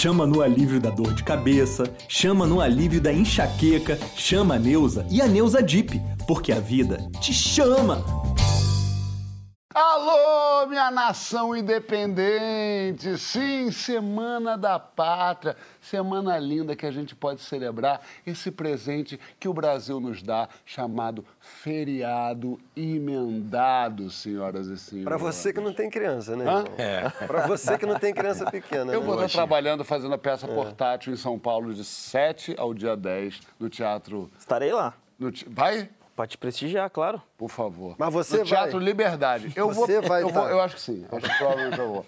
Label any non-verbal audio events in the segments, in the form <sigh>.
chama no alívio da dor de cabeça, chama no alívio da enxaqueca, chama a Neuza e a Neuza Dip, porque a vida te chama. Alô, minha nação independente! Sim, Semana da Pátria, semana linda que a gente pode celebrar esse presente que o Brasil nos dá, chamado feriado emendado, senhoras e senhores. Pra você que não tem criança, né? É. Pra você que não tem criança pequena. <laughs> Eu né? vou estar trabalhando fazendo a peça portátil em São Paulo de 7 ao dia 10 no Teatro. Estarei lá. no Vai? Pra te prestigiar, claro. Por favor. Mas você no Teatro vai? Liberdade. Eu Você vou, vai eu, vou, eu acho que sim. Acho que provavelmente eu vou.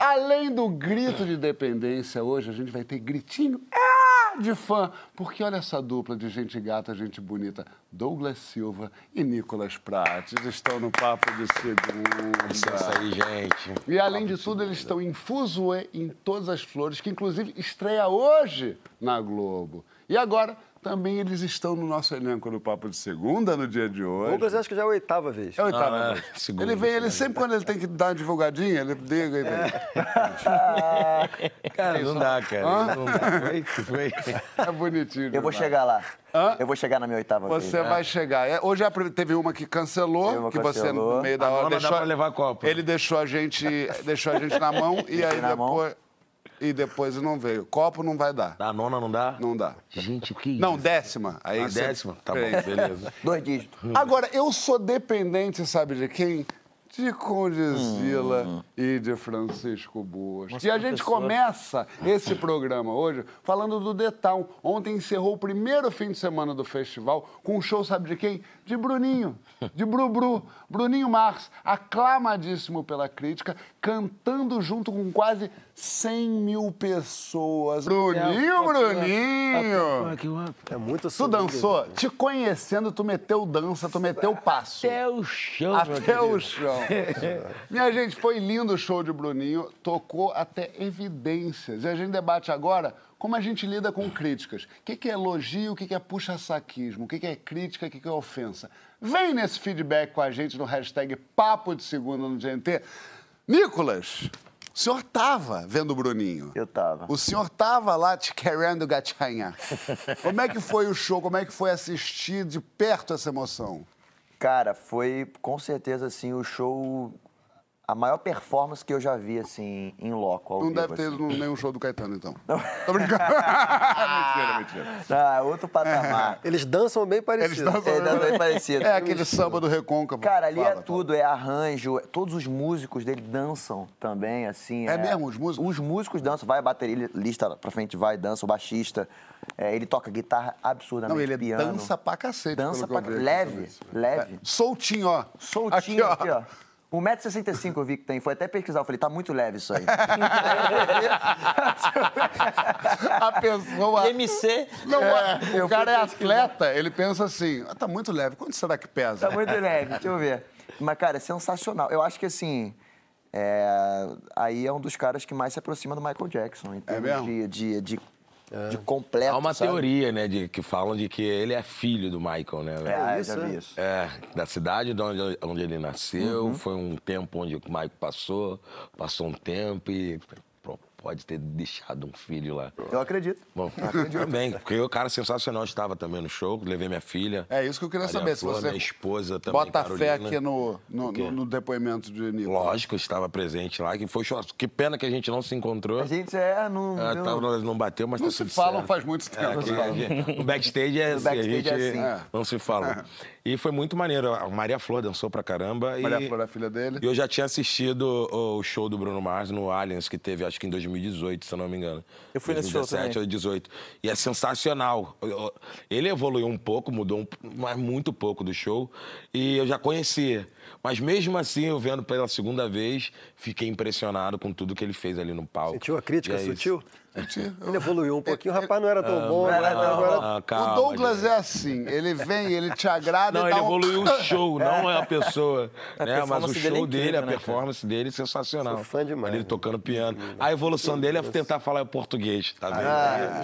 Além do grito de independência, hoje a gente vai ter gritinho ah, de fã. Porque olha essa dupla de gente gata, gente bonita. Douglas Silva e Nicolas Prates estão no Papo de Segunda. Licença aí, gente. E além de tudo, eles estão em Fuzue, em Todas as Flores, que inclusive estreia hoje na Globo. E agora, também eles estão no nosso elenco do Papo de Segunda, no dia de hoje. Douglas acho que já é a oitava vez. É a oitava Ah, é. vez. Segunda, Ele vem, ele sempre quando ele tem que dar uma divulgadinha, ele liga e vem. Cara, não dá, cara. Não dá. Foi, foi. É bonitinho. Eu vou chegar lá. Hã? Eu vou chegar na minha oitava Você vez. vai chegar. É, Hoje pri- teve uma que cancelou, uma que você cancelou. no meio da A hora nona dá deixou. pra levar copo. Ele deixou a gente, deixou a gente na mão e aí na mão. depois e depois não veio. Copo não vai dar. Da nona não dá? Não dá. Gente, que Não, isso? décima. Aí A você- décima? Tá bom, beleza. Dois dígitos. Agora, eu sou dependente, sabe de quem? De Condizila Hum. e de Francisco Boas. e a gente começa esse programa hoje falando do Town. Ontem encerrou o primeiro fim de semana do festival com um show, sabe de quem? De Bruninho, de Brubru. Bruninho Mars, aclamadíssimo pela crítica, cantando junto com quase 100 mil pessoas. Bruninho, Bruninho! É muito Tu dançou? Te conhecendo, tu meteu dança, tu meteu passo. Até o chão, Até o chão. <laughs> Minha gente, foi lindo o show de Bruninho, tocou até evidências. E a gente debate agora como a gente lida com críticas. O que que é elogio, o que que é puxa-saquismo, o que que é crítica, o que que é ofensa. Vem nesse feedback com a gente no hashtag Papo de Segunda no GNT. Nicolas, o senhor tava vendo o Bruninho. Eu tava. O senhor tava lá te querendo gatinha. Como é que foi o show? Como é que foi assistir de perto essa emoção? Cara, foi com certeza assim o show. A maior performance que eu já vi, assim, em loco. Ao Não vivo, deve ter assim. nenhum show do Caetano, então. <laughs> Tô brincando. <laughs> mentira, mentira. Ah, outro patamar. Eles dançam bem parecido. Eles dançam- É, dá bem parecido. É aquele samba do Recôncavo. Cara, ali Fala, é fala. tudo, é arranjo, é- todos os músicos dele dançam também, assim. É mesmo, os músicos? Os músicos dançam, vai a bateria, lista pra frente, vai, dança, o baixista. É, ele toca guitarra absurdamente, Não, ele piano. dança pra cacete. Dança pra aqui leve, leve. É, soltinho, ó. Soltinho aqui, ó. 1,65m eu vi que tem. Foi até pesquisar. Eu falei, tá muito leve isso aí. A pessoa... MC. Não, É, o cara é atleta, ele pensa assim, ah, tá muito leve, quanto será que pesa? tá muito leve, deixa eu ver. Mas, cara, é sensacional. Eu acho que, assim, é, aí é um dos caras que mais se aproxima do Michael Jackson. Em termos mesmo? de, de, de, de completo, Há uma sabe? teoria, né, de, que falam de que ele é filho do Michael, né? velho? É, isso, já vi é? isso. É, da cidade de onde, onde ele nasceu. Uhum. Foi um tempo onde o Michael passou, passou um tempo e pode ter deixado um filho lá. Eu acredito. Bom, também, porque o cara sensacional estava também no show, levei minha filha. É isso que eu queria saber, se Flor, você minha esposa também, Bota fé Carolina. aqui no, no, no- no depoimento de Nicolas. Lógico, eu estava presente lá, que foi show. Que pena que a gente não se encontrou. A gente é, não... É, tava- nós não bateu, mas Não tá se falam certo. faz muito tempo. É, que- o backstage é <laughs> assim, backstage a é gente assim. não se fala. <laughs> E foi muito maneiro. A Maria Flor dançou pra caramba. Maria e... Flor é a filha dele. E eu já tinha assistido o show do Bruno Mars no Aliens, que teve acho que em 2018, se eu não me engano. Eu fui nesse show 2017 também. ou 18. E é sensacional. Ele evoluiu um pouco, mudou um, mas muito pouco do show. E eu já conhecia. Mas mesmo assim, eu vendo pela segunda vez, fiquei impressionado com tudo que ele fez ali no palco. Sentiu a crítica é isso. Gente, Ele evoluiu um pouquinho. O rapaz não era tão bom, agora, agora Ah, calma, o Douglas gente. é assim, ele vem, ele te agrada Não, e ele dá um... evoluiu o show, <laughs> não é a pessoa. A né? Mas o dele é show dele, incrível, a né, performance dele é sensacional. Sou fã demais, Ele né? tocando piano. A evolução dele é tentar falar português, tá vendo? Ah.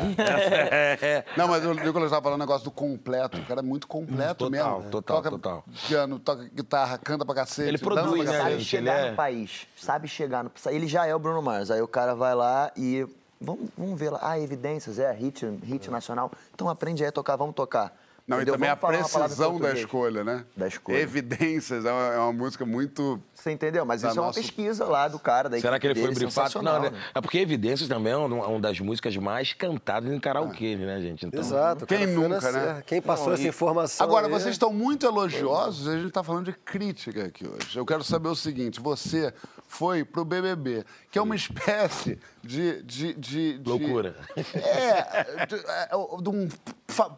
É. <laughs> Não, mas o Nicolas estava falando um negócio do completo. O cara é muito completo Total, mesmo. total, toca total. piano, toca guitarra, canta pra cacete. Ele dança produz, pra né, sabe gente? chegar Ele é- no país, sabe chegar no... Ele já é o Bruno Mars, aí o cara vai lá e Vamos, vamos ver lá. Ah, evidências, é, hit, hit nacional. Então aprende aí a tocar, vamos tocar. Não, Entendeu? e também a Vamos em precisão da escolha, né? Da escolha. Evidências, é uma, é uma música muito. Você entendeu? Mas Da isso é uma pesquisa lá do cara, da Será que ele foi brifado? Não, né? né? É porque Evidências também é uma, das músicas mais cantadas em karaokê, né, gente? Então, Exato. o Quem nunca, né? Quem passou essa informação Agora, aí- vocês estão muito elogiosos e a gente está falando de crítica aqui hoje. Eu quero saber o seguinte: você foi pro BBB, que é uma espécie de. de, de- de- Loucura. É, de, é, de um,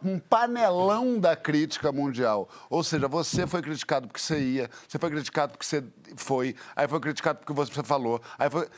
um panelão da crítica mundial. Ou seja, você foi criticado porque você ia, você foi criticado porque você foi, aí foi criticado porque você falou, aí foi.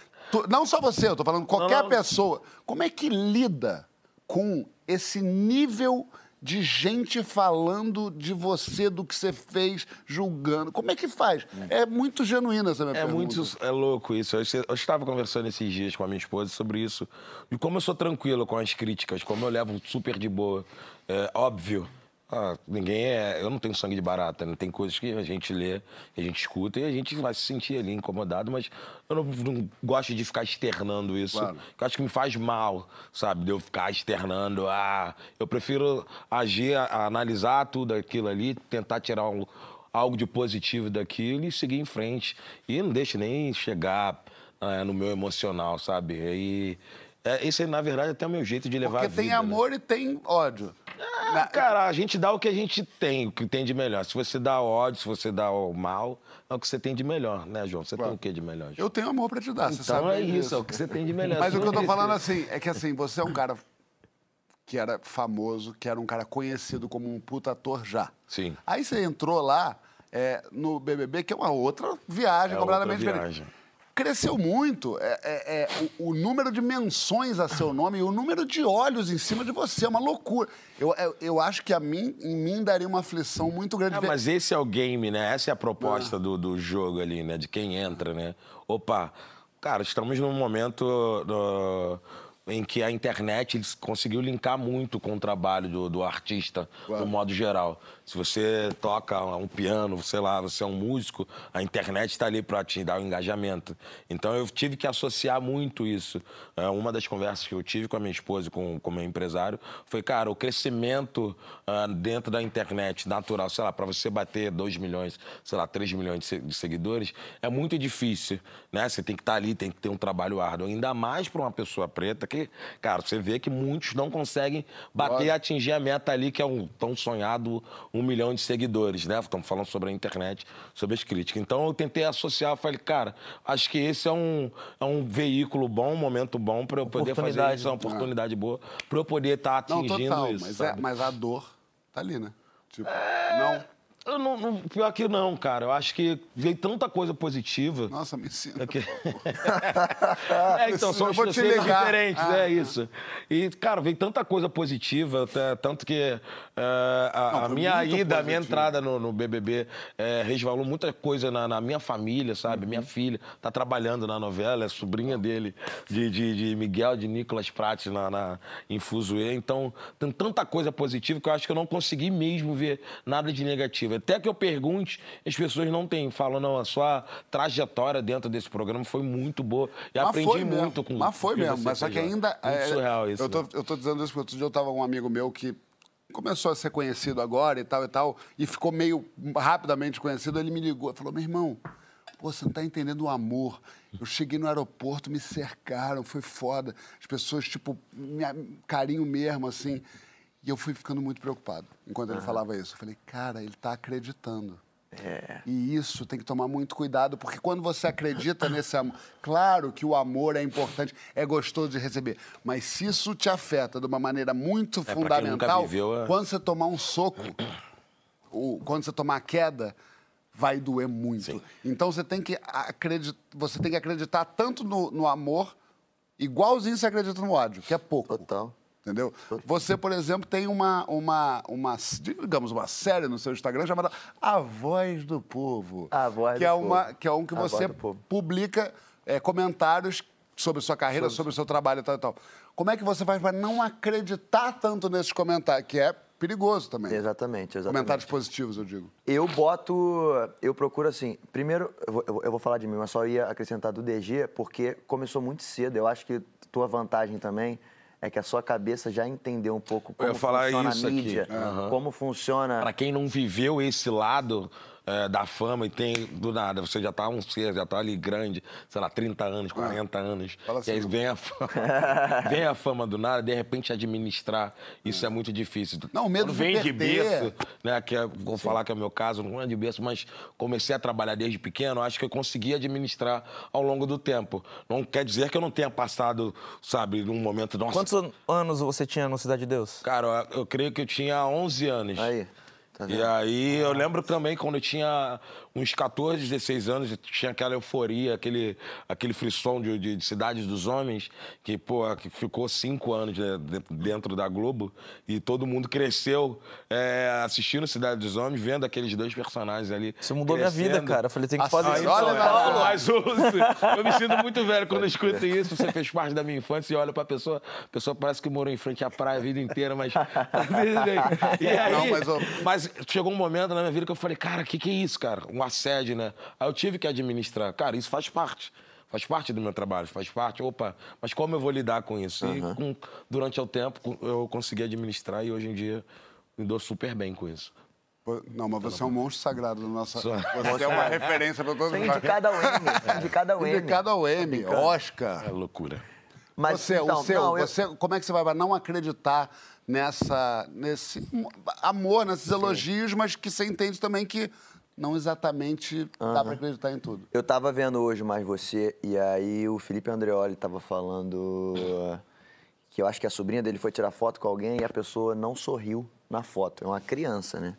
não só você, eu tô falando qualquer não. pessoa. Como é que lida com esse nível de gente falando de você, do que você fez, julgando? Como é que faz? É muito genuína essa minha É pergunta. muito é louco isso. Eu, eu estava conversando esses dias com a minha esposa sobre isso. E como eu sou tranquilo com as críticas, como eu levo super de boa. É óbvio. Ah, ninguém é. Eu não tenho sangue de barata, né? Tem coisas que a gente lê, que a gente escuta e a gente vai se sentir ali incomodado, mas eu não, não gosto de ficar externando isso. Claro. eu acho que me faz mal, sabe? De eu ficar externando. Ah, eu prefiro agir, analisar tudo aquilo ali, tentar tirar um- algo de positivo daquilo e seguir em frente. E não deixe nem chegar ah, no meu emocional, sabe? E é, esse, na verdade, é até o meu jeito de levar Porque a tem vida, né? amor e tem ódio. Ah, Cara, a gente dá o que a gente tem, o que tem de melhor. Se você dá ódio, se você dá o mal, é o que você tem de melhor, né, João? Você tem o que de melhor? João? Eu tenho amor pra te dar, você Então sabe é disso. isso, é o que você tem de melhor. <laughs> Mas o que eu tô falando isso. assim, é que assim, você é um cara que era famoso, que era um cara conhecido como um puta ator já. Sim. Aí você entrou lá é, no BBB, que é uma outra viagem É completamente outra diferente. Cresceu muito é, é, é, o, o número de menções a seu nome e o número de olhos em cima de você. É uma loucura. Eu, eu, eu acho que a mim, em mim daria uma aflição muito grande. É, ver- mas esse é o game, né? Essa é a proposta do, do jogo ali, né? De quem entra, né? Opa, cara, estamos num momento em que a internet conseguiu linkar muito com o trabalho do, do artista, no modo geral. Se você toca um piano, sei lá, você é um músico, a internet está ali para te dar o engajamento. Então eu tive que associar muito isso. É, uma das conversas que eu tive com a minha esposa e com o meu empresário foi, cara, o crescimento ah, dentro da internet natural, sei lá, para você bater 2 milhões, sei lá, 3 milhões de se- de seguidores, é muito difícil, né? Você tem que estar ali, tem que ter um trabalho árduo. Ainda mais para uma pessoa preta que, cara, você vê que muitos não conseguem bater e atingir a meta ali, que é um tão sonhado um milhão de seguidores, né? Estamos falando sobre a internet, sobre as críticas. Então eu tentei associar, falei, cara, acho que esse é um, é um veículo bom, um momento bom para eu poder fazer isso, é uma oportunidade boa, para eu poder estar Não, atingindo total, isso. mas, é- mas a dor tá ali, né? Tipo, não. Eu não, não- pior que não, cara. Eu acho que veio tanta coisa positiva. Nossa, me ensina. É, que... <laughs> é então, são ligar. diferentes, Ah. é isso. E, cara, veio tanta coisa positiva, até- tanto que é, a, Não, a minha ida, a minha entrada no, no BBB é, resvalou muita coisa na, na minha família, sabe? Uhum. Minha filha tá trabalhando na novela, é sobrinha dele, de, de, de Miguel, de Nicolas Prates na, na, em Fuzue. Então, tem tanta coisa positiva que eu acho que eu não consegui mesmo ver nada de negativo. Até que eu pergunte, as pessoas não têm. Falam, não, a sua trajetória dentro desse programa foi muito boa. E Mas aprendi muito com Mas foi mesmo, você mas só que ainda. É, surreal isso. Eu tô, né? eu tô dizendo isso porque outro dia eu tava com um amigo meu que começou a ser conhecido agora e tal e tal, e ficou meio rapidamente conhecido. Ele me ligou e falou: meu irmão. Pô, você não tá entendendo o amor. Eu cheguei no aeroporto, me cercaram, foi foda. As pessoas, tipo, me, carinho mesmo, assim. E eu fui ficando muito preocupado enquanto ele falava isso. Eu falei, cara, ele tá acreditando. E isso tem que tomar muito cuidado, porque quando você acredita nesse amor, claro que o amor é importante, é gostoso de receber, mas se isso te afeta de uma maneira muito quem fundamental, viveu, é- quando você tomar um soco, ou quando você tomar a queda, vai doer muito. Então você tem que acreditar, você tem que acreditar tanto no, no amor, igualzinho você acredita no ódio, que é pouco. Total. Entendeu? Você, por exemplo, tem uma, uma, uma, digamos, uma série no seu Instagram chamada A Voz do Povo. A Voz que do é Povo. uma Que é um que A você Povo. publica é, comentários sobre sua carreira, sobre o seu trabalho e tal e tal. Como é que você faz para não acreditar tanto nesses comentários? Que é perigoso também. Exatamente, exatamente. Comentários positivos, eu digo. Eu boto. Eu procuro assim. Primeiro, eu vou- eu vou falar de mim, mas só ia acrescentar do DG, porque começou muito cedo. Eu acho que tua vantagem também é que a sua cabeça já entendeu um pouco como funciona isso a aqui. mídia, Aham. como funciona... Pra quem não viveu esse lado é, da fama e tem do nada, você já tá um ser, já tá ali grande, sei lá, 30 anos, 40 anos. Fala e aí assim. vem a fama, <laughs> vem a fama do nada, de repente administrar, isso é, muito difícil. Não, o medo Quando de vem de perder. berço, né, que é, vou falar que é o meu caso, não é de berço, mas comecei a trabalhar desde pequeno, acho que eu consegui administrar ao longo do tempo. Não quer dizer que eu não tenha passado, sabe, num momento, nossa, Quantos an- anos você tinha no Cidade de Deus? Cara, eu eu creio que eu tinha 11 anos. Aí, tá? E aí eu lembro também quando eu tinha uns 14, 16 anos, eu tinha aquela euforia, aquele, aquele frisson de, de, de Cidades dos Homens, que, pô, que ficou cinco anos né, de- dentro da Globo, e todo mundo cresceu é, assistindo Cidade dos Homens, vendo aqueles dois personagens ali. Isso mudou minha vida, crescendo. cara. Eu falei, tem que Assim, fazer isso. olha. Paulo, mas eu me sinto muito velho quando eu escuto isso. Você fez parte da minha infância e olha pra pessoa, a pessoa parece que morou em frente à praia a vida inteira, mas. <laughs> <laughs> e aí, Não, mas, ó- mas chegou um momento na minha vida que eu falei, cara, o que, que é isso, cara? Um assédio, né? Aí eu tive que administrar. Cara, isso faz parte. Faz parte do meu trabalho, faz parte. Opa, mas como eu vou lidar com isso? E com- durante o tempo eu consegui administrar e hoje em dia me dou super bem com isso. Não, mas você é um monstro sagrado da nossa. Sou. <laughs> Você é uma referência para todos é os indicado ao Emmy, indicado ao Emmy. Indicado ao Oscar. É loucura. Mas, você, então, o seu, não, eu- você, como é que você vai não acreditar nessa, nesse amor, nesses elogios, mas que você entende também que não exatamente dá pra acreditar em tudo. Eu tava vendo hoje mais você, e aí o Felipe Andreoli tava falando que eu acho que a sobrinha dele foi tirar foto com alguém e a pessoa não sorriu na foto. É uma criança, né?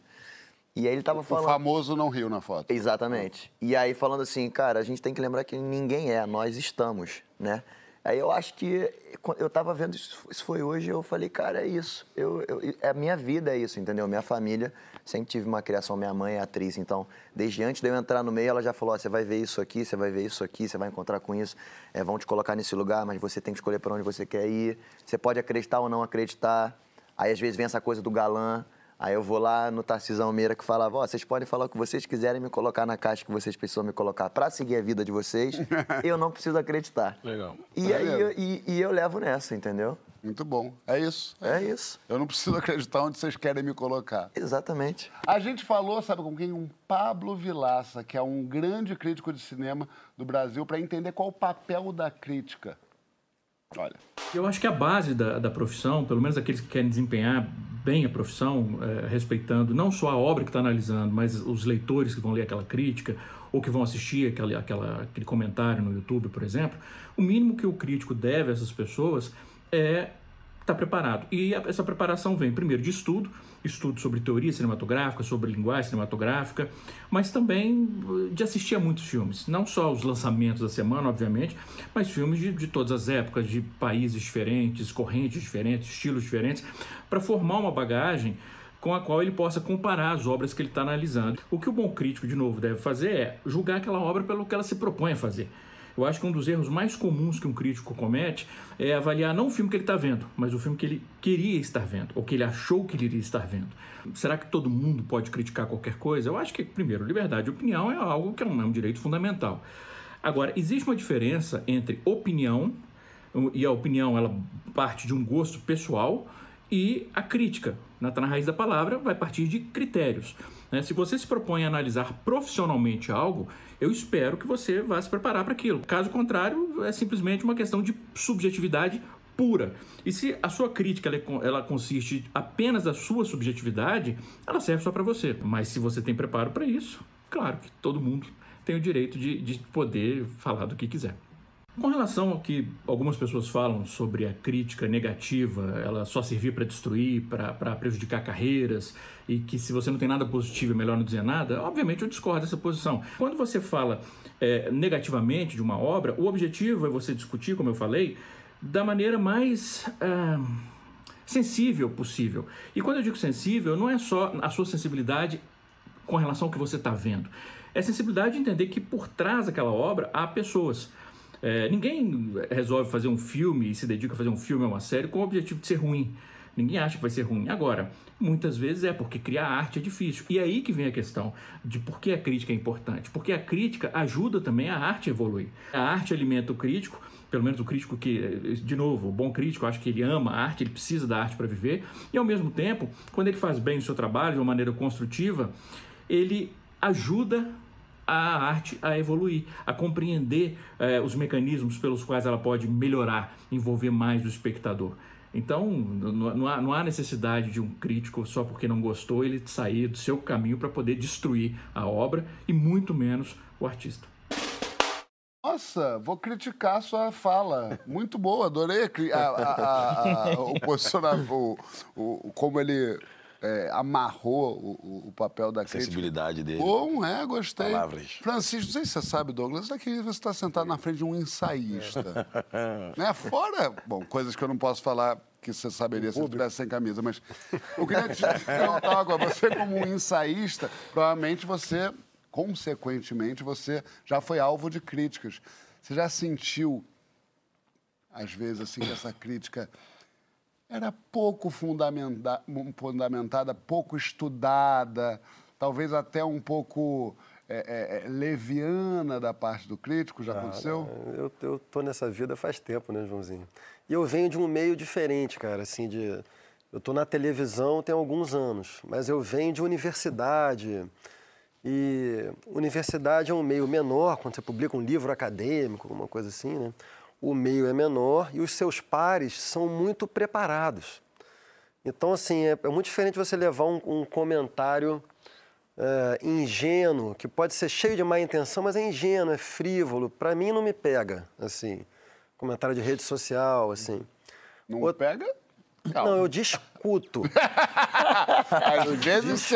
E aí ele tava O falando. famoso não riu na foto. Exatamente. E aí falando assim, cara, a gente tem que lembrar que ninguém é, nós estamos, né? Aí eu acho que eu tava vendo isso, foi hoje, eu falei, cara, é isso. Eu, eu, é a minha vida é isso, entendeu? Minha família sempre tive uma criação, minha mãe é atriz, então desde antes de eu entrar no meio, ela já falou, ó, você vai ver isso aqui, você vai ver isso aqui, você vai encontrar com isso, é, vão te colocar nesse lugar, mas você tem que escolher para onde você quer ir. Você pode acreditar ou não acreditar. Aí às vezes vem essa coisa do galã. Aí eu vou lá no Tarcisão Meira que falava, ó, vocês podem falar o que vocês quiserem me colocar na caixa que vocês precisam me colocar para seguir a vida de vocês, <laughs> eu não preciso acreditar. Legal. E aí eu, e, e eu levo nessa, entendeu? Muito bom. É isso. É isso. Eu não preciso acreditar onde vocês querem me colocar. Exatamente. A gente falou, sabe com quem? Um Pablo Vilaça, que é um grande crítico de cinema do Brasil, para entender qual o papel da crítica. Olha. Eu acho que a base da, da profissão, pelo menos aqueles que querem desempenhar bem a profissão, eh, respeitando não só a obra que está analisando, mas os leitores que vão ler aquela crítica ou que vão assistir aquela, aquela, aquele comentário no YouTube, por exemplo, o mínimo que o crítico deve a essas pessoas é estar preparado. E a- essa preparação vem, primeiro, de estudo, estudo sobre teoria cinematográfica, sobre linguagem cinematográfica, mas também eh, de assistir a muitos filmes. Não só os lançamentos da semana, obviamente, mas filmes de, de todas as épocas, de países diferentes, correntes diferentes, estilos diferentes, para formar uma bagagem com a qual ele possa comparar as obras que ele está analisando. O que o bom crítico, de novo, deve fazer é julgar aquela obra pelo que ela se propõe a fazer. Eu acho que um dos erros mais comuns que um crítico comete é avaliar não o filme que ele está vendo, mas o filme que ele queria estar vendo, ou que ele achou que ele iria estar vendo. Será que todo mundo pode criticar qualquer coisa? Eu acho que, primeiro, liberdade de opinião é algo que é um, é um direito fundamental. Agora, existe uma diferença entre opinião, e a opinião ela parte de um gosto pessoal, e a crítica, na, na raiz da palavra, vai partir de critérios. né? Se você se propõe a analisar profissionalmente algo, eu espero que você vá se preparar para aquilo. Caso contrário, é simplesmente uma questão de subjetividade pura. E se a sua crítica ela, é ela consiste apenas da sua subjetividade, ela serve só para você. Mas se você tem preparo para isso, claro que todo mundo tem o direito de, de poder falar do que quiser. Com relação ao que algumas pessoas falam sobre a crítica negativa, ela só servir para destruir, para prejudicar carreiras, e que se você não tem nada positivo é melhor não dizer nada, obviamente eu discordo dessa posição. Quando você fala é, negativamente de uma obra, o objetivo é você discutir, como eu falei, da maneira mais. ah, sensível possível. E quando eu digo sensível, não é só a sua sensibilidade com relação ao que você está vendo. É sensibilidade de entender que por trás daquela obra há pessoas. É, ninguém resolve fazer um filme e se dedica a fazer um filme ou uma série com o objetivo de ser ruim. Ninguém acha que vai ser ruim. Agora, muitas vezes é porque criar arte é difícil. E é aí que vem a questão de por que a crítica é importante. Porque a crítica ajuda também a arte a evoluir. A arte alimenta o crítico pelo menos o crítico que, de novo, o bom crítico, acho que ele ama a arte, ele precisa da arte para viver, e ao mesmo tempo, quando ele faz bem o seu trabalho de uma maneira construtiva, ele ajuda a arte a evoluir, a compreender eh, os mecanismos pelos quais ela pode melhorar, envolver mais o espectador. Então, não há, não há necessidade de um crítico, só porque não gostou, ele sair do seu caminho para poder destruir a obra e muito menos o artista. Nossa, vou criticar sua fala. Muito boa, adorei a, a, a, o posicionamento, o, o, como ele é, amarrou o, o, papel da crítica. sensibilidade dele. Bom, é, gostei. Palavras. Francisco, não sei se você sabe, Douglas, aqui você está sentado na frente de um ensaísta. <laughs> né? Fora, bom, coisas que eu não posso falar que você saberia se eu estivesse sem camisa, mas eu queria te perguntar agora, você como um ensaísta, provavelmente você, consequentemente, você já foi alvo de críticas. Você já sentiu, às vezes, assim, que essa crítica era pouco fundamenta fundamentada, pouco estudada, talvez até um pouco é, é, é leviana da parte do crítico, já ah, aconteceu? Eu, eu tô nessa vida faz tempo, né, Joãozinho? E eu venho de um meio diferente, cara, assim, de... Eu estou na televisão tem alguns anos, mas eu venho de universidade. E universidade é um meio menor, quando você publica um livro acadêmico, alguma coisa assim, né? O meio é menor e os seus pares são muito preparados. Então, assim, é, é muito diferente você levar um, um comentário é, ingênuo, que pode ser cheio de má intenção, mas é ingênuo, é frívolo. Para mim, não me pega, assim. Comentário de rede social, assim. Não Outra... pega? Calma. Não, eu discuto. <laughs> Às vezes você,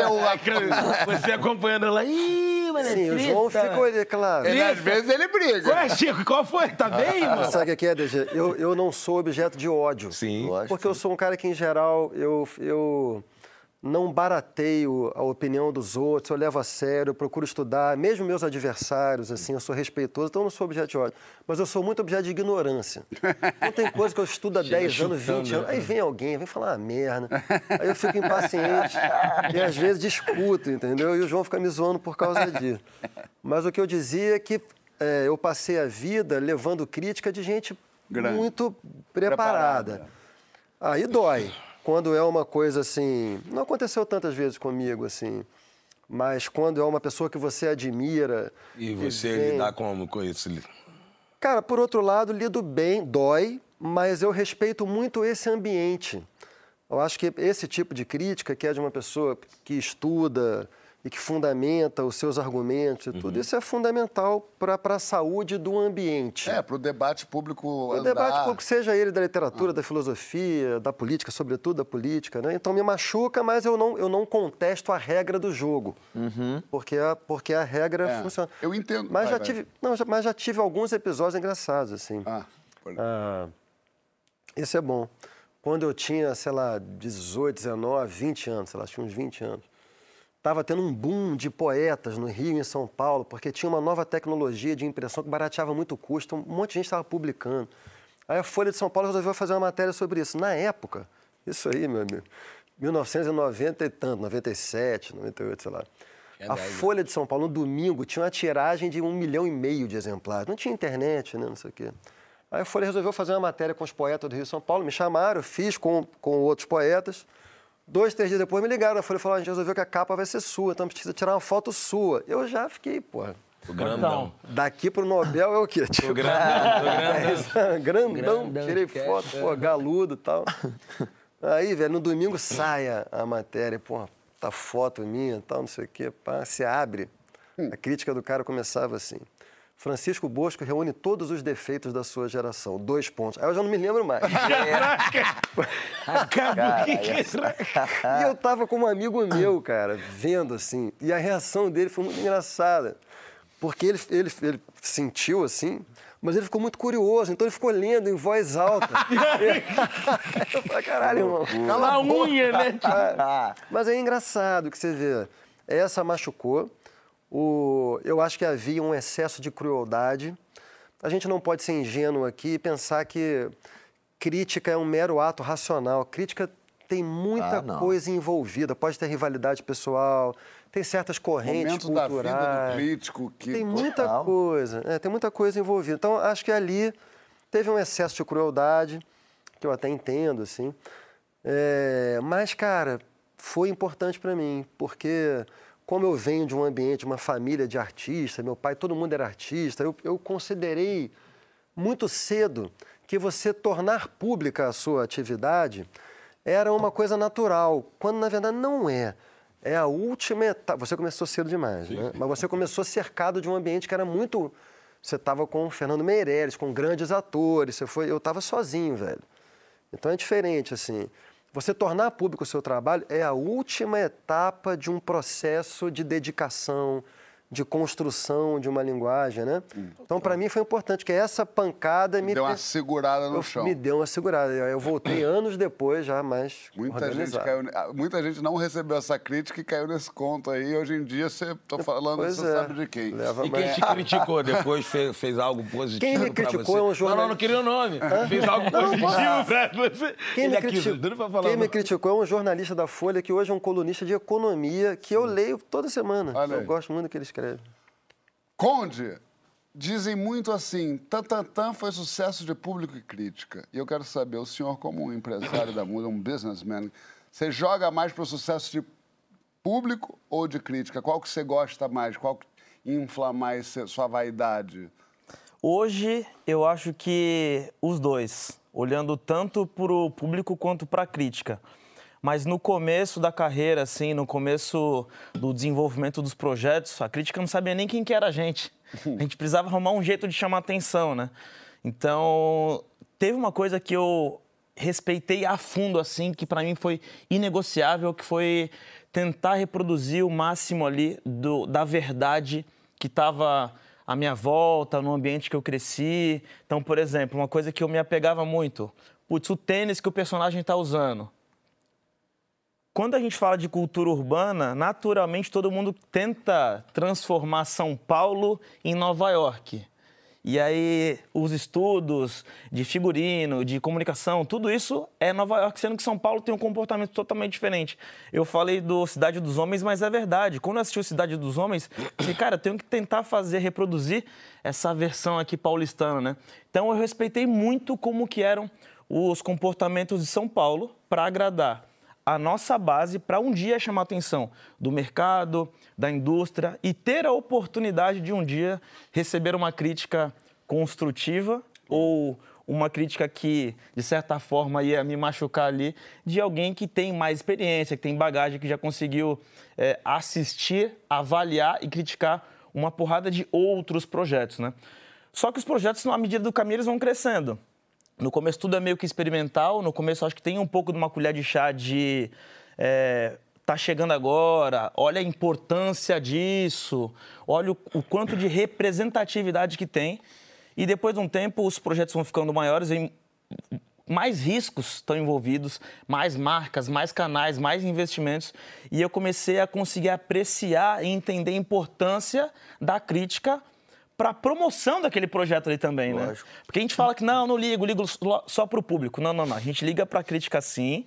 você acompanhando lá. Ih, Sim, o João ficou, ele, claro. Ele, às vezes ele briga. Ué, Chico, qual foi? Tá bem, mano? Sabe o que é, DG? Eu, eu não sou objeto de ódio. Sim. Porque eu sou um cara que, em geral, eu, eu não barateio a opinião dos outros, eu levo a sério, eu procuro estudar, mesmo meus adversários, assim, eu sou respeitoso, então eu não sou objeto de ódio. Mas eu sou muito objeto de ignorância. Não tem coisa que eu estudo há <laughs> 10 anos, 20 anos, aí vem alguém, vem falar uma merda, aí eu fico impaciente e às vezes discuto, entendeu? E o João fica me zoando por causa disso. Mas o que eu dizia é que é, eu passei a vida levando crítica de gente Grande. muito preparada. preparada. Aí dói quando é uma coisa assim. Não aconteceu tantas vezes comigo, assim. Mas quando é uma pessoa que você admira. E você vem... lidar como com isso? Cara, por outro lado, lido bem, dói, mas eu respeito muito esse ambiente. Eu acho que esse tipo de crítica, que é de uma pessoa que estuda, e que fundamenta os seus argumentos e tudo. Uhum. Isso é fundamental para a saúde do ambiente. É, para o debate público O debate público, seja ele da literatura, ah. da filosofia, da política, sobretudo da política. Né? Então me machuca, mas eu não, eu não contesto a regra do jogo. Uhum. Porque, a, porque a regra é. funciona. Eu entendo. Mas, vai, já Tive, não, mas já tive alguns episódios engraçados, assim. Ah, ah, esse é bom. Quando eu tinha, sei lá, 18, 19, 20 anos, sei lá, tinha uns 20 anos estava tendo um boom de poetas no Rio e em São Paulo, porque tinha uma nova tecnologia de impressão que barateava muito o custo, um monte de gente estava publicando. Aí a Folha de São Paulo resolveu fazer uma matéria sobre isso. Na época, isso aí, meu amigo, 1990 e tanto, 97, 98, sei lá. a Folha de São Paulo, no domingo, tinha uma tiragem de um milhão e meio de exemplares. Não tinha internet, né, não sei o quê. Aí a Folha resolveu fazer uma matéria com os poetas do Rio e São Paulo, me chamaram, fiz com, com outros poetas. Dois, três dias depois me ligaram Folha e falaram, a gente resolveu que a capa vai ser sua, então precisa tirar uma foto sua. Eu já fiquei, porra. O grandão. Daqui pro Nobel é o quê? Tipo, o <laughs> grandão. grandão. grandão, grandão, tirei foto, pô, galudo e tal. Aí, velho, no domingo sai a, a matéria, pô, tá foto minha e tal, não sei o quê, pá, se abre. A crítica do cara começava assim. Francisco Bosco reúne todos os defeitos da sua geração. Dois pontos. Aí eu já não me lembro mais. <laughs> Acabou que E eu tava com um amigo meu, cara, vendo assim. E a reação dele foi muito engraçada. Porque ele, ele, ele sentiu assim, mas ele ficou muito curioso, então ele ficou lendo em voz alta. <laughs> eu falei, caralho, irmão. Cala a unha, né? <laughs> mas é engraçado que você vê. Essa machucou. O, eu acho que havia um excesso de crueldade. A gente não pode ser ingênuo aqui e pensar que crítica é um mero ato racional. Crítica tem muita ah, coisa envolvida. Pode ter rivalidade pessoal, tem certas correntes Momento culturais. Da vida do crítico que tem muita coisa, é, tem muita coisa envolvida. Então acho que ali teve um excesso de crueldade, que eu até entendo, assim. É, mas, cara, foi importante para mim, porque como eu venho de um ambiente, de uma família de artistas, meu pai, todo mundo era artista, eu, eu considerei muito cedo que você tornar pública a sua atividade era uma coisa natural, quando na verdade não é. É a última etapa. Você começou cedo demais, né? Mas você começou cercado de um ambiente que era muito. Você estava com o Fernando Meirelles, com grandes atores. Você foi... Eu estava sozinho, velho. Então é diferente, assim. Você tornar público o seu trabalho é a última etapa de um processo de dedicação, de construção de uma linguagem, né? Hum. Então, para mim foi importante que essa pancada me deu uma segurada no eu, chão. Me deu uma segurada. Eu voltei <coughs> anos depois já, mas muita gente caiu, ah, muita gente não recebeu essa crítica e caiu nesse conto aí. Hoje em dia você tô <laughs> falando, pois você é. sabe de quem. Leva e quem te <laughs> criticou depois fez, fez algo positivo Quem me criticou é um jornalista. Não, não, não queria o nome. Hã? Fez algo positivo pra você. Quem, me, é criticou, quem me criticou é um jornalista da Folha que hoje é um colunista de economia que eu leio toda semana. Olha eu aí. gosto muito do que ele escreve. Conde, dizem muito assim, Tantantan foi sucesso de público e crítica. E eu quero saber, o senhor como um empresário da música, um businessman, você joga mais para o sucesso de público ou de crítica? Qual que você gosta mais? Qual que infla mais sua vaidade? Hoje, eu acho que os dois, olhando tanto para o público quanto para a crítica. Mas no começo da carreira, assim, no começo do desenvolvimento dos projetos, a crítica não sabia nem quem que era a gente. <laughs> A gente precisava arrumar um jeito de chamar atenção, né? Então, teve uma coisa que eu respeitei a fundo, assim, que para mim foi inegociável, que foi tentar reproduzir o máximo ali do, da verdade que estava à minha volta, no ambiente que eu cresci. Então, por exemplo, uma coisa que eu me apegava muito, putz, o tênis que o personagem está usando quando a gente fala de cultura urbana, naturalmente todo mundo tenta transformar São Paulo em Nova York. E aí, os estudos de figurino, de comunicação, tudo isso é Nova York, sendo que São Paulo tem um comportamento totalmente diferente. Eu falei do Cidade dos Homens, mas é verdade. Quando eu assisti o Cidade dos Homens, eu cara, eu tenho que tentar fazer, reproduzir essa versão aqui paulistana, né? Então, eu respeitei muito como que eram os comportamentos de São Paulo para agradar a nossa base para um dia chamar a atenção do mercado, da indústria e ter a oportunidade de um dia receber uma crítica construtiva ou uma crítica que, de certa forma, ia me machucar ali, de alguém que tem mais experiência, que tem bagagem, que já conseguiu é, assistir, avaliar e criticar uma porrada de outros projetos, né? Só que os projetos, à medida do caminho, eles vão crescendo. No começo tudo é meio que experimental, no começo acho que tem um pouco de uma colher de chá de é, tá chegando agora, olha a importância disso, olha o, o, quanto de representatividade que tem. E depois de um tempo os projetos vão ficando maiores e mais riscos estão envolvidos, mais marcas, mais canais, mais investimentos. E eu comecei a conseguir apreciar e entender a importância da crítica para promoção daquele projeto ali também, né? Lógico. né? Porque a gente fala que não, não ligo, ligo só para o público. Não, não, não. A gente liga para a crítica sim.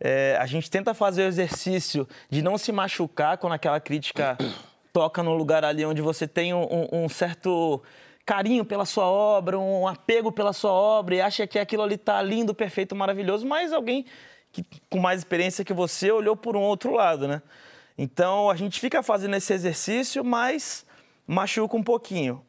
É, a gente tenta fazer o exercício de não se machucar quando aquela crítica <clears throat> toca num lugar ali onde você tem um, um certo carinho pela sua obra, um apego pela sua obra e acha que aquilo ali está lindo, perfeito, maravilhoso, mas alguém que, com mais experiência que você olhou por um outro lado, né? Então a gente fica fazendo esse exercício, mas machuca um pouquinho.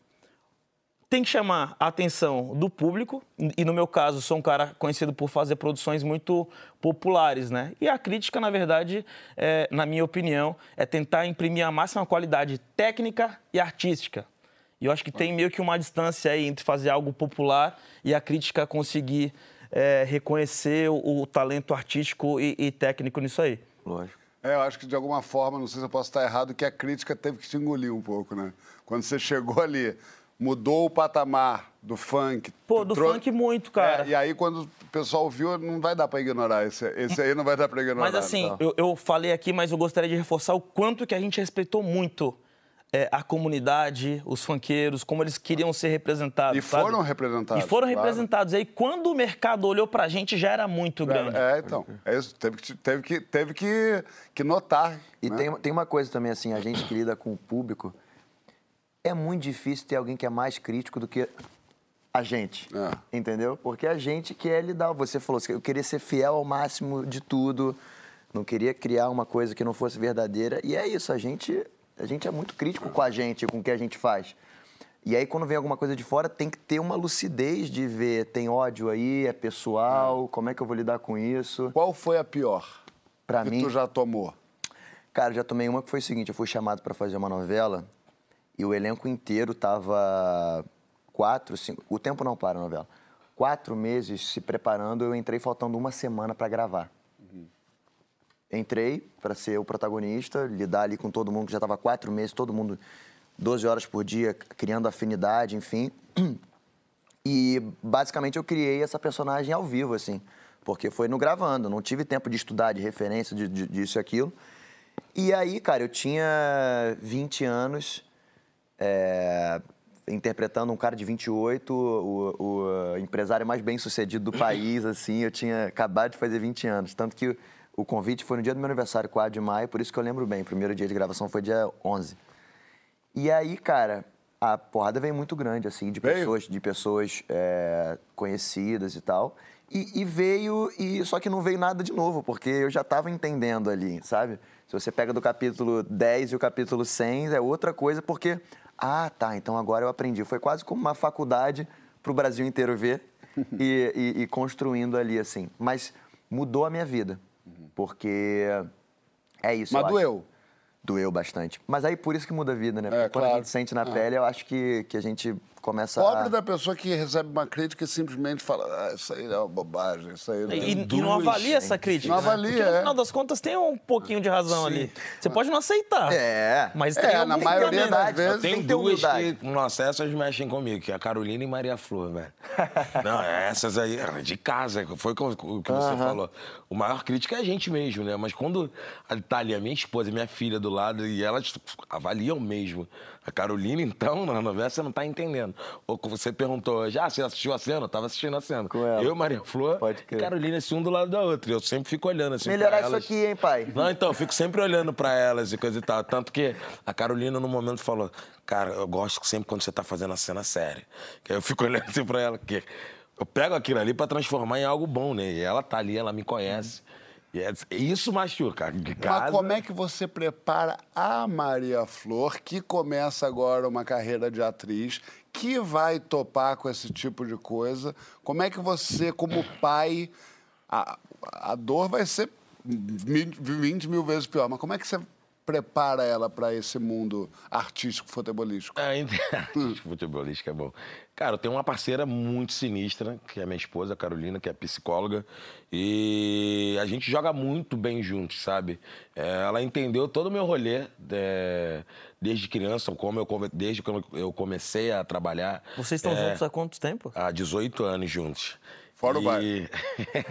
Tem que chamar a atenção do público, e no meu caso, sou um cara conhecido por fazer produções muito populares, né? E a crítica, na verdade, é, na minha opinião, é tentar imprimir a máxima qualidade técnica e artística. E eu acho que tem meio que uma distância aí entre fazer algo popular e a crítica conseguir é, reconhecer o, o, talento artístico e, e técnico nisso aí. Lógico. É, eu acho que de alguma forma, não sei se eu posso estar errado, que a crítica teve que te engolir um pouco, né? Quando você chegou ali, mudou o patamar do funk. Pô, do trou... funk muito, cara. É, e aí, quando o pessoal ouviu, não vai dar para ignorar. Esse, esse aí não vai dar para ignorar. Mas assim, então. eu, eu falei aqui, mas eu gostaria de reforçar o quanto que a gente respeitou muito é, a comunidade, os funkeiros, como eles queriam ser representados. E foram sabe? representados. E foram claro. representados. Aí, quando o mercado olhou pra gente, já era muito grande. É, é então. É isso. Teve que, teve que, teve que, que notar. E né? tem, tem uma coisa também, assim, a gente que lida com o público, é muito difícil ter alguém que é mais crítico do que a gente. É. Entendeu? Porque a gente quer lidar. Você falou assim, eu queria ser fiel ao máximo de tudo, não queria criar uma coisa que não fosse verdadeira. E é isso, a gente, a gente é muito crítico com a gente, com o que a gente faz. E aí, quando vem alguma coisa de fora, tem que ter uma lucidez de ver, tem ódio aí, é pessoal, como é que eu vou lidar com isso? Qual foi a pior Pra que mim- tu já tomou? Cara, já tomei uma que foi o seguinte: eu fui chamado para fazer uma novela e o elenco inteiro tava quatro, cinco. O tempo não para a novela. Quatro meses se preparando, eu entrei faltando uma semana para gravar. Entrei para ser o protagonista, lidar ali com todo mundo que já estava quatro meses, todo mundo 12 horas por dia, criando afinidade, enfim. E basicamente eu criei essa personagem ao vivo, assim, porque foi no gravando, não tive tempo de estudar, de referência, de, de- disso e aquilo. E aí, cara, eu tinha 20 anos, é, interpretando um cara de 28, o, o empresário mais bem sucedido do país, assim, eu tinha acabado de fazer 20 anos. Tanto que o, convite foi no dia do meu aniversário, 4 de maio, por isso que eu lembro bem. O primeiro dia de gravação foi dia 11. E aí, cara, a porrada veio muito grande, assim, de Veio? pessoas, de pessoas é, conhecidas e tal. E, e veio, e só que não veio nada de novo, porque eu já estava entendendo ali, sabe? Se você pega do capítulo 10 e o capítulo 100, é outra coisa, porque, ah, tá, então agora eu aprendi. Foi quase como uma faculdade para o Brasil inteiro ver <laughs> e, e- e construindo ali, assim. Mas mudou a minha vida, porque é isso. Mas eu acho. doeu. Doeu bastante. Mas aí por isso que muda a vida, né? É, Porque quando a claro. gente sente na pele, eu acho que, que a gente começa Pobre a... da pessoa que recebe uma crítica e simplesmente fala, ah, isso aí é uma bobagem, isso aí não E, tem e não avalia essa crítica. Não né? avalia, Porque no é. final das contas tem um pouquinho de razão ali. Você pode não aceitar. É. Mas tem É, na maioria das vezes tem Tem duas humildade. que, nossa, essas mexem comigo, que é a Carolina e Maria Flor, velho. <laughs> Não, essas aí, é de casa, foi o que o que você falou. O maior crítico é a gente mesmo, né? Mas quando tá ali a minha esposa e minha filha do lado, e elas avaliam mesmo. A Carolina, então, <laughs> na novela, você não tá entendendo. Ou você perguntou, já você assistiu a cena? Eu tava assistindo a cena. Com ela. Eu, Maria Flor Pode e crer. Carolina, assim, um do lado da outra. E Eu sempre fico olhando assim. Melhorar isso aqui, hein, pai? Não, então, eu fico sempre olhando pra elas e coisa e tal. Tanto que a Carolina, no momento, falou: Cara, eu gosto sempre quando você tá fazendo a cena séria. Eu fico <laughs> olhando assim pra ela, que eu pego aquilo ali pra transformar em algo bom, né? E ela tá ali, ela me conhece. E é- isso machuca. De casa, Mas como é que você prepara a Maria Flor, que começa agora uma carreira de atriz, que vai topar com esse tipo de coisa? Como é que você, como pai, a, a dor vai ser 20 mil vezes pior, mas como é que você prepara ela para esse mundo artístico, futebolístico? <laughs> É, ent- futebolística é bom. Cara, eu tenho uma parceira muito sinistra, que é minha esposa, a Carolina, que é psicóloga. E a gente joga muito bem juntos, sabe? É, ela entendeu todo o meu rolê é, desde criança, como eu, desde quando eu comecei a trabalhar. Vocês estão É, juntos há quanto tempo? Há 18 anos juntos. Fora o e... baile.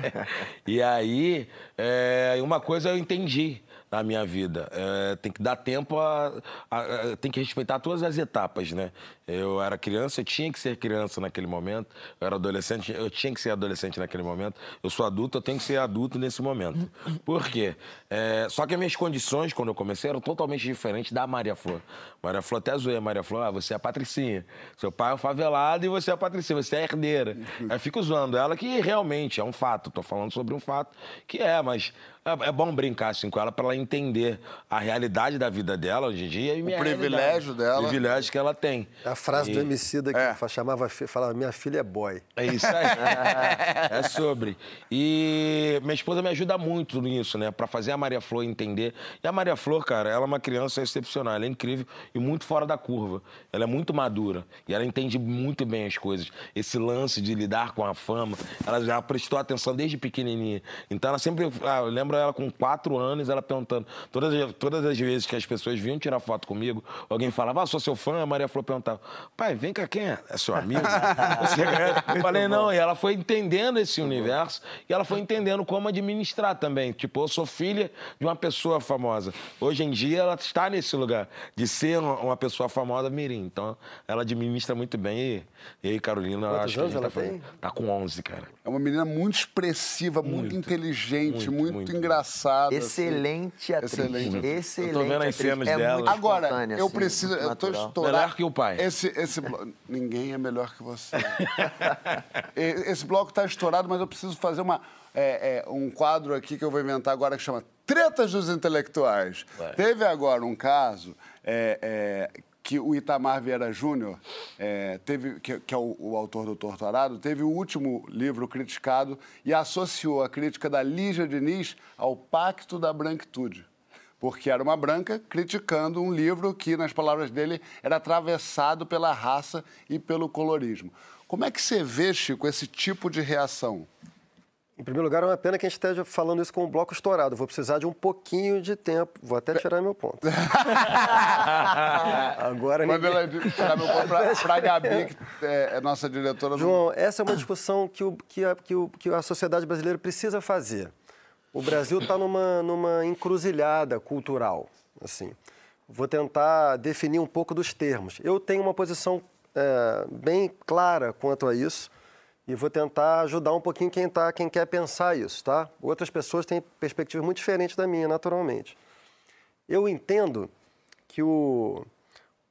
<laughs> e aí, é, uma coisa eu entendi na minha vida. É, tem que dar tempo a, a- a- Tem que respeitar todas as etapas, né? Eu era criança, eu tinha que ser criança naquele momento. Eu era adolescente, eu tinha que ser adolescente naquele momento. Eu sou adulto, eu tenho que ser adulto nesse momento. Por quê? É, só que as minhas condições, quando eu comecei, eram totalmente diferentes da Maria Flor. Maria Flor até zoei Maria Flor, ah, você é a Patricinha. Seu pai é favelado e você é a Patricinha, você é herdeira. Aí fico zoando ela, que realmente é um fato. Tô falando sobre um fato que é, mas é, é bom brincar assim com ela para ela entender a realidade da vida dela hoje em dia e minha privilégio realidade. dela. O privilégio que ela tem. É a frase do E- Emicida que fa- chamava, falava, minha filha é boy. é isso aí. é sobre. E minha esposa me ajuda muito nisso, né? Pra fazer a Maria Flor entender. E a Maria Flor, cara, ela é uma criança excepcional. Ela é incrível e muito fora da curva. Ela é muito madura. E ela entende muito bem as coisas. Esse lance de lidar com a fama. Ela já prestou atenção desde pequenininha. Então ela sempre. Ah, eu ela com quatro anos, ela perguntando. Todas, as- todas as vezes que as pessoas vinham tirar foto comigo, alguém falava, ah, sou seu fã. A Maria Flor perguntava, pai, vem cá, quem é? É seu amigo? <laughs> Eu falei, não. E ela foi entendendo esse universo e ela foi entendendo como administrar também. Tipo, eu sou filha de uma pessoa famosa. Hoje em dia, ela está nesse lugar de ser uma pessoa famosa mirim. Então, ela administra muito bem. E, e aí, Carolina, Quantos acho que a gente ela tá, fazendo- tá com 11, cara. É uma menina muito expressiva, muito, muito inteligente, muito, muito, muito, engraçada. Assim. Excelente assim. atriz. Excelente. Excelente. Eu tô vendo as cenas é dela. Agora, eu assim, preciso. Eu tô estourado. Melhor que o pai. Esse, esse Ninguém é melhor que você. <laughs> esse bloco tá estourado, mas eu preciso fazer uma, é, é, um quadro aqui que eu vou inventar agora que chama Tretas dos Intelectuais. Vai. Teve agora um caso é, é que o Itamar Vieira Júnior, é, teve, que, que é o, o, autor do Torturado, teve o último livro criticado e associou a crítica da Lígia Diniz ao Pacto da Branquitude. Porque era uma branca criticando um livro que, nas palavras dele, era atravessado pela raça e pelo colorismo. Como é que você vê, Chico, esse tipo de reação? Em primeiro lugar, é uma pena que a gente esteja falando isso com o bloco estourado. Vou precisar de um pouquinho de tempo. Vou até tirar meu ponto. <laughs> Agora Quando ninguém... ela tirar meu ponto para <laughs> a Gabi, que é, é nossa diretora. João, essa é uma discussão que, o, que, a, que, o, que a sociedade brasileira precisa fazer. O Brasil está numa, numa encruzilhada cultural. Assim. Vou tentar definir um pouco dos termos. Eu tenho uma posição é, bem clara quanto a isso e vou tentar ajudar um pouquinho quem, tá, quem quer pensar isso, tá? Outras pessoas têm perspectivas muito diferentes da minha, naturalmente. Eu entendo que o,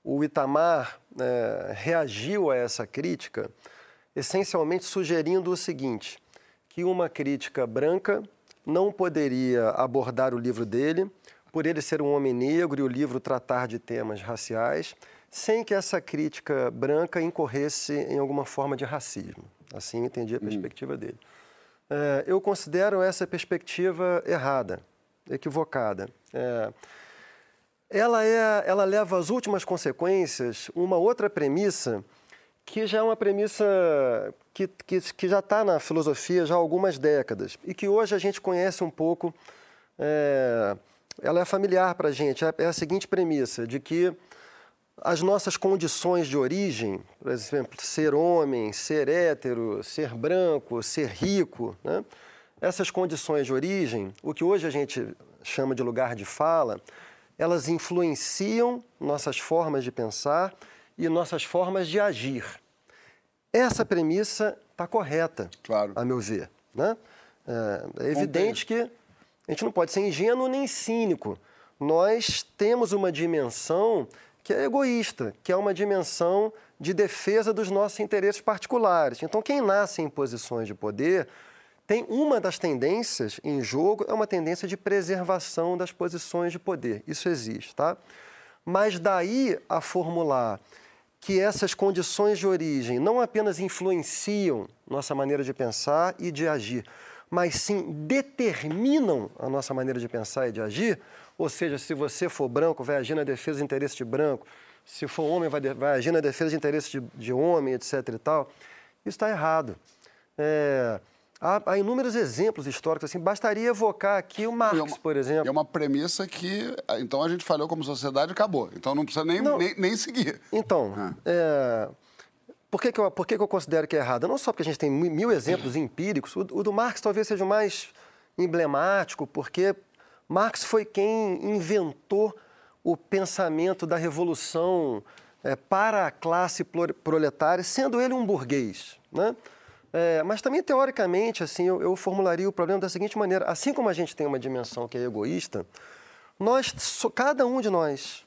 o Itamar é, reagiu a essa crítica essencialmente sugerindo o seguinte, que uma crítica branca não poderia abordar o livro dele, por ele ser um homem negro e o livro tratar de temas raciais, sem que essa crítica branca incorresse em alguma forma de racismo. Assim eu entendi a hum. perspectiva hum. dele. É, eu considero essa perspectiva errada, equivocada. É, ela, é, ela leva às últimas consequências uma outra premissa que já é uma premissa que, que, que já está na filosofia já há algumas décadas e que hoje a gente conhece um pouco. É, ela é familiar para a gente. É, é a seguinte premissa, de que as nossas condições de origem, por exemplo, ser homem, ser hétero, ser branco, ser rico, né? essas condições de origem, o que hoje a gente chama de lugar de fala, elas influenciam nossas formas de pensar e nossas formas de agir. Essa premissa está correta, claro. a meu ver. Né? É, é evidente que a gente não pode ser ingênuo nem cínico. Nós temos uma dimensão que é egoísta, que é uma dimensão de defesa dos nossos interesses particulares. Então, quem nasce em posições de poder tem uma das tendências em jogo é uma tendência de preservação das posições de poder. Isso existe, tá? Mas daí a formular que essas condições de origem não apenas influenciam nossa maneira de pensar e de agir, mas sim determinam a nossa maneira de pensar e de agir, ou seja, se você for branco, vai agir na defesa dos interesses de branco. Se for homem, vai, vai agir na defesa dos interesses de, de homem, etc. e tal. Isso está errado. É, há, há, inúmeros exemplos históricos. Assim, bastaria evocar aqui o Marx, é uma, por exemplo. É uma premissa que, então, a gente falhou como sociedade e acabou. Então, não precisa nem, não, nem, nem, seguir. Então, ah. é, por, que, que, eu, por que, que eu considero que é errado? Não só porque a gente tem mil exemplos empíricos. O, o do Marx talvez seja o mais emblemático, porque Marx foi quem inventou o pensamento da revolução é, para a classe proletária, sendo ele um burguês. Né? É, mas também, teoricamente, assim, eu, eu, formularia o problema da seguinte maneira: assim como a gente tem uma dimensão que é egoísta, nós, cada um de nós,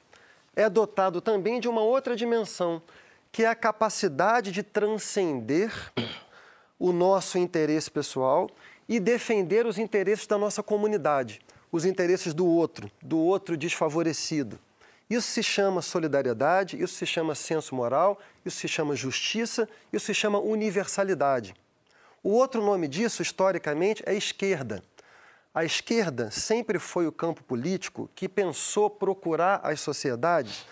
é dotado também de uma outra dimensão, que é a capacidade de transcender o nosso interesse pessoal e defender os interesses da nossa comunidade os interesses do outro, do outro desfavorecido. Isso se chama solidariedade, isso se chama senso moral, isso se chama justiça, isso se chama universalidade. O outro nome disso, historicamente, é esquerda. A esquerda sempre foi o campo político que pensou procurar as sociedades,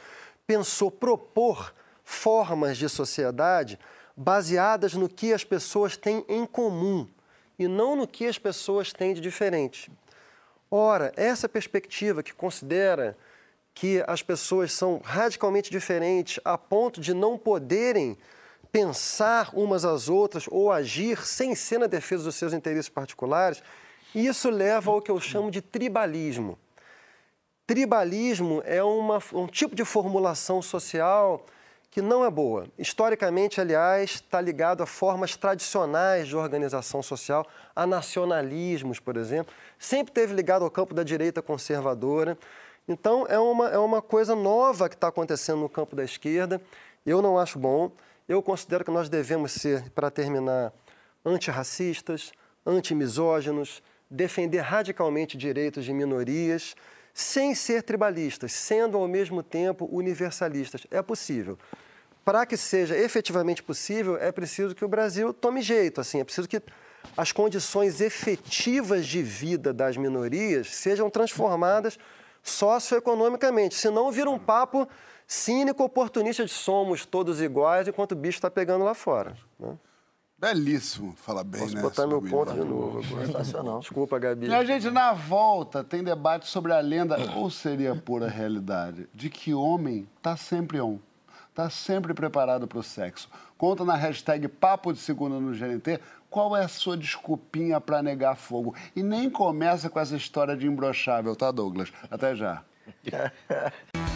pensou propor formas de sociedade baseadas no que as pessoas têm em comum e não no que as pessoas têm de diferente. Ora, essa perspectiva que considera que as pessoas são radicalmente diferentes a ponto de não poderem pensar umas às outras ou agir sem ser na defesa dos seus interesses particulares, isso leva ao que eu chamo de tribalismo. Tribalismo é uma, um tipo de formulação social que não é boa. Historicamente, aliás, está ligado a formas tradicionais de organização social, a nacionalismos, por exemplo. Sempre teve ligado ao campo da direita conservadora. Então, é uma, é uma coisa nova que está acontecendo no campo da esquerda. Eu não acho bom. Eu considero que nós devemos ser, para terminar, antirracistas, antimisóginos, defender radicalmente direitos de minorias, sem ser tribalistas, sendo ao mesmo tempo universalistas. É possível. Para que seja efetivamente possível, é preciso que o Brasil tome jeito, assim, é preciso que as condições efetivas de vida das minorias sejam transformadas socioeconomicamente, senão vira um papo cínico, oportunista de somos todos iguais enquanto o bicho está pegando lá fora. Né? Belíssimo, fala bem, Posso né? botar meu ponto de novo agora. Sensacional. Desculpa, Gabi. E a gente, na volta, tem debate sobre a lenda, ou seria pura realidade, de que homem tá sempre on, tá sempre preparado para o sexo. Conta na hashtag Papo de Segunda no GNT qual é a sua desculpinha para negar fogo. E nem começa com essa história de imbrochável, tá, Douglas? Até já. <laughs>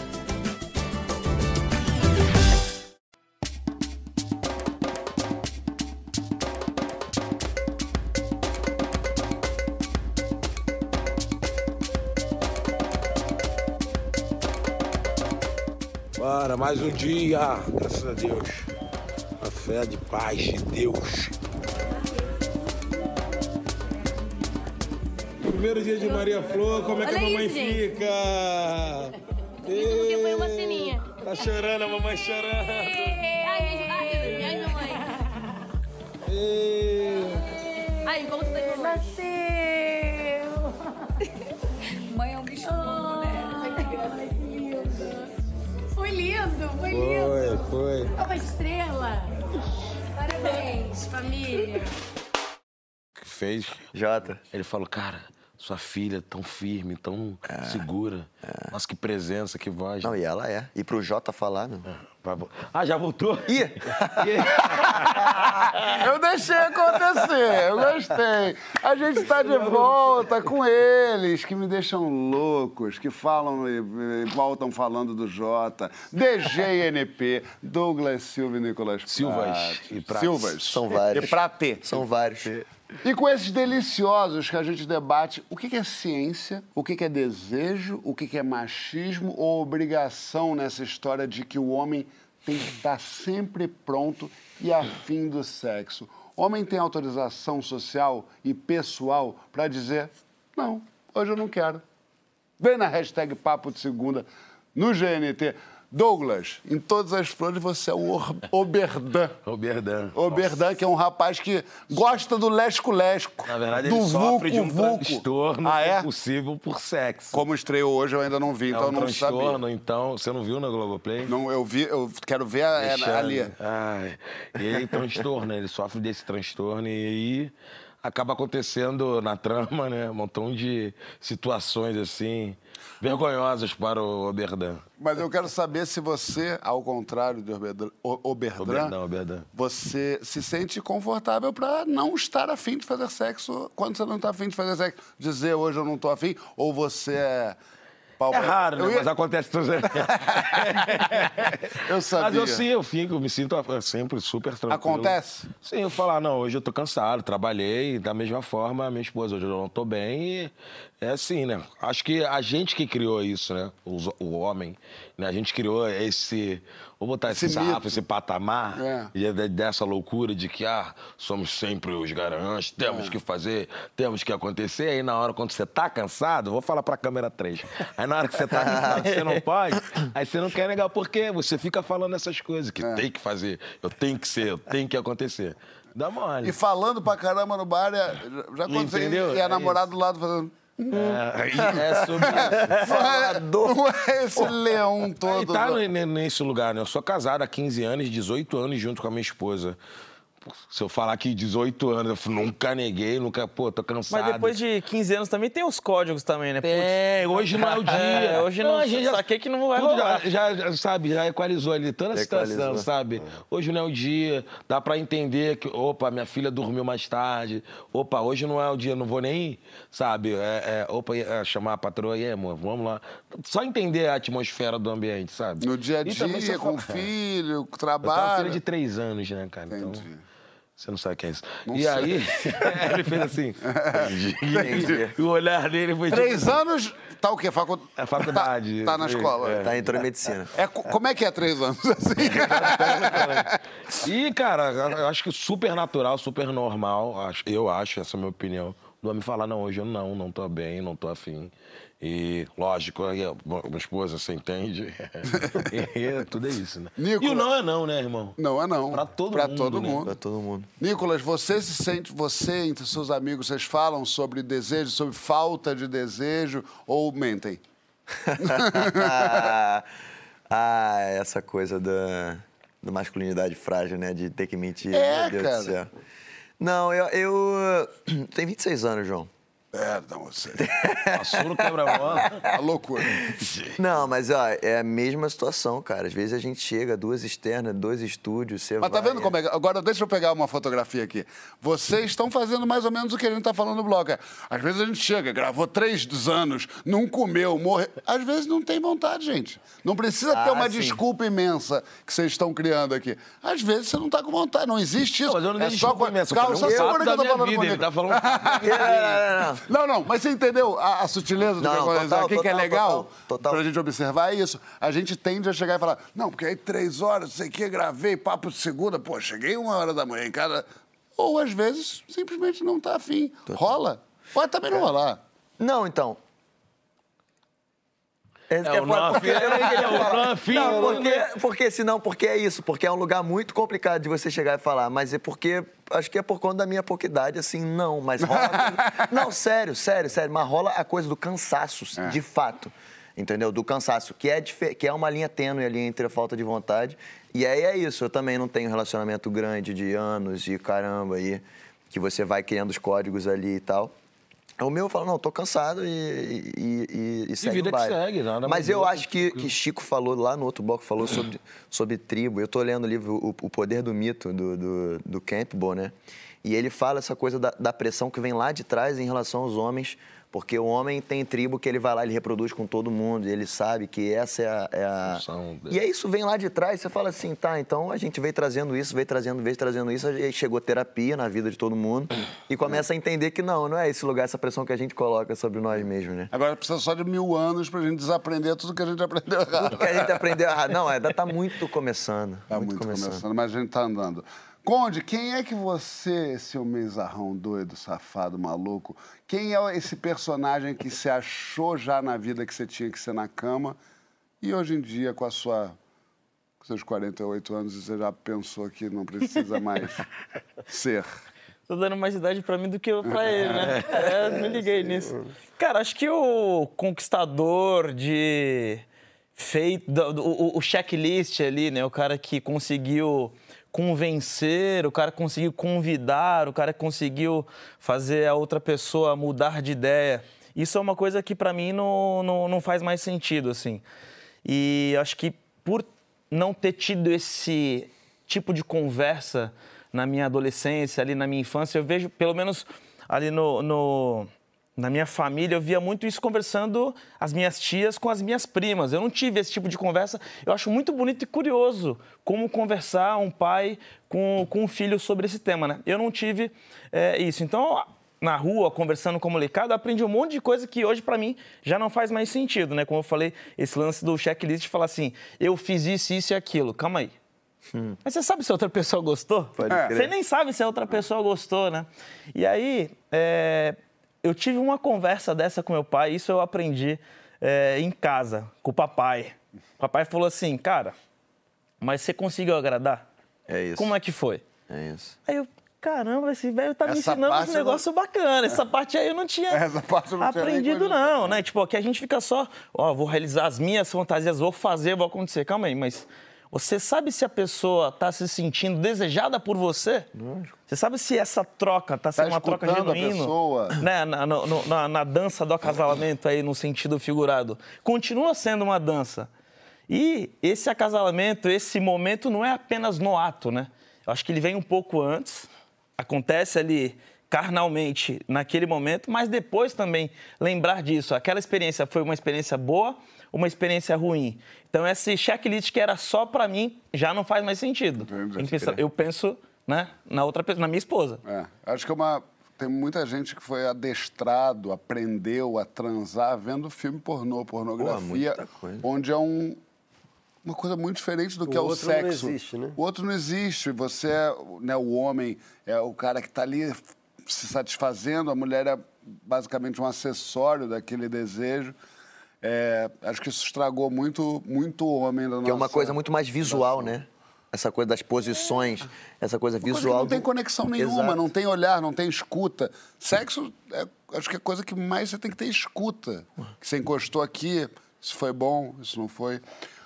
Mais um dia, graças a Deus. A fé de paz de Deus. Primeiro dia de Maria Flor, como é que Olha a mamãe isso, fica? Isso porque foi uma ceninha. Tá chorando, a mamãe chorando. Ai, minha mãe. Ê. Ai, volta da mamãe. Nasceu! Foi lindo, foi lindo. Foi, foi. É uma estrela. Parabéns, família. que fez? Jota. Ele falou, cara, sua filha é tão firme, tão segura. Nossa, que presença, que voz. Não, e ela é. E pro Jota falar, meu. Vo- Ah, já voltou? Ih! <laughs> Eu deixei acontecer, eu gostei. A gente está de volta com eles, que me deixam loucos, que falam e, e voltam falando do Jota, DGNP, Douglas Silva e Nicolas Silvas Prates. e Prates. Silvas. São vários. E Prate. São vários. E com esses deliciosos que a gente debate, o que é ciência, o que é desejo, o que é machismo ou obrigação nessa história de que o homem tem que estar sempre pronto e afim do sexo. Homem tem autorização social e pessoal para dizer, não, hoje eu não quero. Vem na hashtag Papo de Segunda no GNT. Douglas, em todas as flores você é o Oberdan. Oberdan. Oberdan, que é um rapaz que gosta do lesco-lesco. Na verdade, do ele sofre de um vulco-vulco. transtorno Ah, é? possível por sexo. Como estreou hoje, eu ainda não vi, É então um não transtorno, sabia. então. Você não viu na Globoplay? Não, eu vi, eu quero ver a- ali. Ai, ele transtorno, ele sofre desse transtorno e aí acaba acontecendo na trama, né? Um montão de situações assim vergonhosas para o Oberdan. Mas eu quero saber se você, ao contrário do Oberdan, Oberdan, Oberdan, Oberdan. você se sente confortável para não estar afim de fazer sexo quando você não está afim de fazer sexo. Dizer hoje eu não estou afim, ou você é. Pau- É raro, né? Ia- Mas acontece tudo. <laughs> eu sabia. Mas eu sim, eu fico, me sinto sempre super tranquilo. Acontece? Sim, eu falar, não, hoje eu tô cansado, trabalhei, da mesma forma, minha esposa, hoje eu não tô bem e é assim, né? Acho que a gente que criou isso, né? Os- o homem, né? A gente criou esse, vou botar esse, Esse sarrafo, esse patamar, É. e é de- dessa loucura de que, ah, somos sempre os garantes, temos que fazer, temos que acontecer, aí na hora, quando você tá cansado, vou falar pra câmera 3, aí que você tá cansado, você não <laughs> pode, aí você não quer negar por quê, você fica falando essas coisas, que tem que fazer, eu tenho que ser, eu tenho que acontecer. Dá mole. E falando pra caramba no bar, é- já aconteceu. Entendeu? E a É namorada do lado fazendo. É, é sobre isso. <laughs> Não é esse leão E todo. tá ne- nesse lugar, né? Eu sou casado há 15 anos, 18 anos junto com a minha esposa. Se eu falar que 18 anos, eu nunca neguei, nunca, pô, tô cansado. Mas depois de 15 anos também tem os códigos também, né? Putz. É, hoje não é o dia. É, hoje não, a gente já saquei que não vai rolar. já, já, sabe, já equalizou ali toda a situação, sabe? Hoje não é o dia, dá pra entender que, opa, minha filha dormiu mais tarde, opa, hoje não é o dia, não vou nem, sabe, é, é, opa, é, chamar a patroa aí, amor, vamos lá. Só entender a atmosfera do ambiente, sabe? No dia a E dia, com o <laughs> filho, com o Eu tenho uma trabalho. filha de três anos, né, cara? Então, Entendi. Você não sabe o que é isso. Não e sei. aí, <laughs> ele fez assim. e o olhar dele foi Três tipo, anos, tá o quê? Facu... É faculdade. Tá, tá na escola. É. Tá entrou em medicina. É, co- como é que é três anos assim? <laughs> E, cara, eu acho que super natural, super normal. Eu acho, essa é a minha opinião. Do homem falar, não, hoje eu não, não tô bem, não tô afim. E, lógico, minha esposa, você entende? e, <laughs> tudo é isso, né? Nicolas- E o não é não, né, irmão? Não é não. Pra todo pra mundo, todo né? mundo. Pra todo mundo. Nicolas, você se sente, você entre seus amigos, vocês falam sobre desejo, sobre falta de desejo ou mentem? <laughs> <laughs> ah, essa coisa da, da masculinidade frágil, né? De ter que mentir. É, Meu Deus cara. do céu. Não, eu, eu <clears throat> tenho 26 anos, João. É, não, você. Passou no quebra-mola. A loucura. Não, mas ó, é a mesma situação, cara. Às vezes a gente chega, duas externas, dois estúdios, você Mas tá vai- vendo como é que... Agora, deixa eu pegar uma fotografia aqui. Vocês estão fazendo mais ou menos o que a gente tá falando no blog. É, Às vezes a gente chega, gravou três dos anos, não comeu, morreu. Às vezes não tem vontade, gente. Não precisa ter Ah, uma sim. desculpa imensa que vocês estão criando aqui. Às vezes você não tá com vontade, não existe isso. Não, mas eu não é só desculpa com... imensa, um segura que eu tô falando vida, comigo. ele tá falando <laughs> Não, não, não, não. Não, mas você entendeu a, a sutileza do Não, que aconteceu total, aqui, que é legal total. pra gente observar é isso. A gente tende a chegar e falar, não, porque aí três horas, não sei o que, gravei, papo de segunda, pô, cheguei uma hora da manhã em casa. Ou às vezes simplesmente não tá afim. Rola. Pode também não rolar. Não, então. É, É, o porque, queria é, falar. <laughs> não porque, porque senão, porque é isso, porque é um lugar muito complicado de você chegar e falar, mas é porque, acho que é por conta da minha pouca idade, assim, não, mas rola... <laughs> não, sério, sério, sério, mas rola a coisa do cansaço, de fato, entendeu? Do cansaço, que é, que é uma linha tênue ali entre a falta de vontade, e aí é isso, eu também não tenho relacionamento grande de anos e caramba aí, que você vai criando os códigos ali e tal. O meu eu falo, não, tô cansado e, e, e, e segue vida o que segue, nada Mas eu acho que, que Chico falou lá no outro bloco, falou sobre, <clears throat> sobre tribo. Eu tô lendo o livro O, o Poder do Mito, do, do, do Campbell, né? E ele fala essa coisa da, da pressão que vem lá de trás em relação aos homens, porque o homem tem tribo que ele vai lá, ele reproduz com todo mundo, e ele sabe que essa é a... É a... E aí isso vem lá de trás, você fala assim, tá, então a gente veio trazendo isso, veio trazendo, veio trazendo isso, aí chegou terapia na vida de todo mundo, e começa a entender que não, não é esse lugar, essa pressão que a gente coloca sobre nós mesmos, né? Agora precisa só de mil anos pra gente desaprender tudo que a gente aprendeu errado. Tudo que a gente aprendeu errado. Não, ainda tá muito começando. Tá muito, começando. mas a gente tá andando. Conde, quem é que você, seu mensarrão doido, safado, maluco, quem é esse personagem que você achou já na vida que você tinha que ser na cama e hoje em dia, com a sua com seus 48 anos, você já pensou que não precisa mais <laughs> ser? Tô dando mais idade pra mim do que eu pra ele, né? <laughs> É, me liguei nisso. Cara, acho que o conquistador de feito, o, o checklist ali, né? O cara que conseguiu convencer, o cara conseguiu convidar, o cara conseguiu fazer a outra pessoa mudar de ideia. Isso é uma coisa que pra mim não, não, não faz mais sentido, assim. E acho que por não ter tido esse tipo de conversa na minha adolescência, ali na minha infância, eu vejo, pelo menos ali no, no- na minha família, eu via muito isso conversando as minhas tias com as minhas primas. Eu não tive esse tipo de conversa. Eu acho muito bonito e curioso como conversar um pai com, com um filho sobre esse tema, né? Eu não tive é, isso. Então, na rua, conversando com molecada, eu aprendi um monte de coisa que hoje, pra mim, já não faz mais sentido, né? Como eu falei, esse lance do checklist de falar assim, eu fiz isso, isso e aquilo. Calma aí. Mas você sabe se a outra pessoa gostou? Pode crer. Você nem sabe se a outra pessoa gostou, né? E aí, é, eu tive uma conversa dessa com meu pai, isso eu aprendi é, em casa, com o papai. O papai falou assim, cara, mas você conseguiu agradar? É isso. Como é que foi? É isso. Aí eu, caramba, esse velho tá me Essa ensinando parte um eu não- negócio bacana. Essa parte aí eu não tinha <laughs> Essa parte não aprendido, não, né? Tipo, aqui a gente fica só, ó, vou realizar as minhas fantasias, vou fazer, vou acontecer. Calma aí, mas Você sabe se a pessoa está se sentindo desejada por você? Você sabe se essa troca está sendo uma troca a genuína? pessoa? Né? Na, no- na- na dança do acasalamento aí, no sentido figurado. Continua sendo uma dança. E esse acasalamento, esse momento não é apenas no ato, né? Eu acho que ele vem um pouco antes, acontece ali carnalmente naquele momento, mas depois também lembrar disso. Aquela experiência foi uma experiência boa, uma experiência ruim. Então esse checklist que era só para mim já não faz mais sentido. Que pensar- Eu penso, né, na outra pessoa, na minha esposa. É, acho que é uma. Tem muita gente que foi adestrado, aprendeu a transar vendo filme pornô, pornografia, coisa. onde é um, uma coisa muito diferente do que O é o outro não sexo. existe, né? O outro não existe. Você é né, o homem, é o cara que está ali se satisfazendo, a mulher é basicamente um acessório daquele desejo. É, acho que isso estragou muito, muito o homem da nossa... Que é uma coisa muito mais visual, né? Essa coisa das posições, essa coisa Coisa que visual. não tem conexão nenhuma, Exato. não tem olhar, não tem escuta. Sexo, é, acho que é a coisa que mais você tem que ter escuta. Que você encostou aqui, isso foi bom, isso não foi.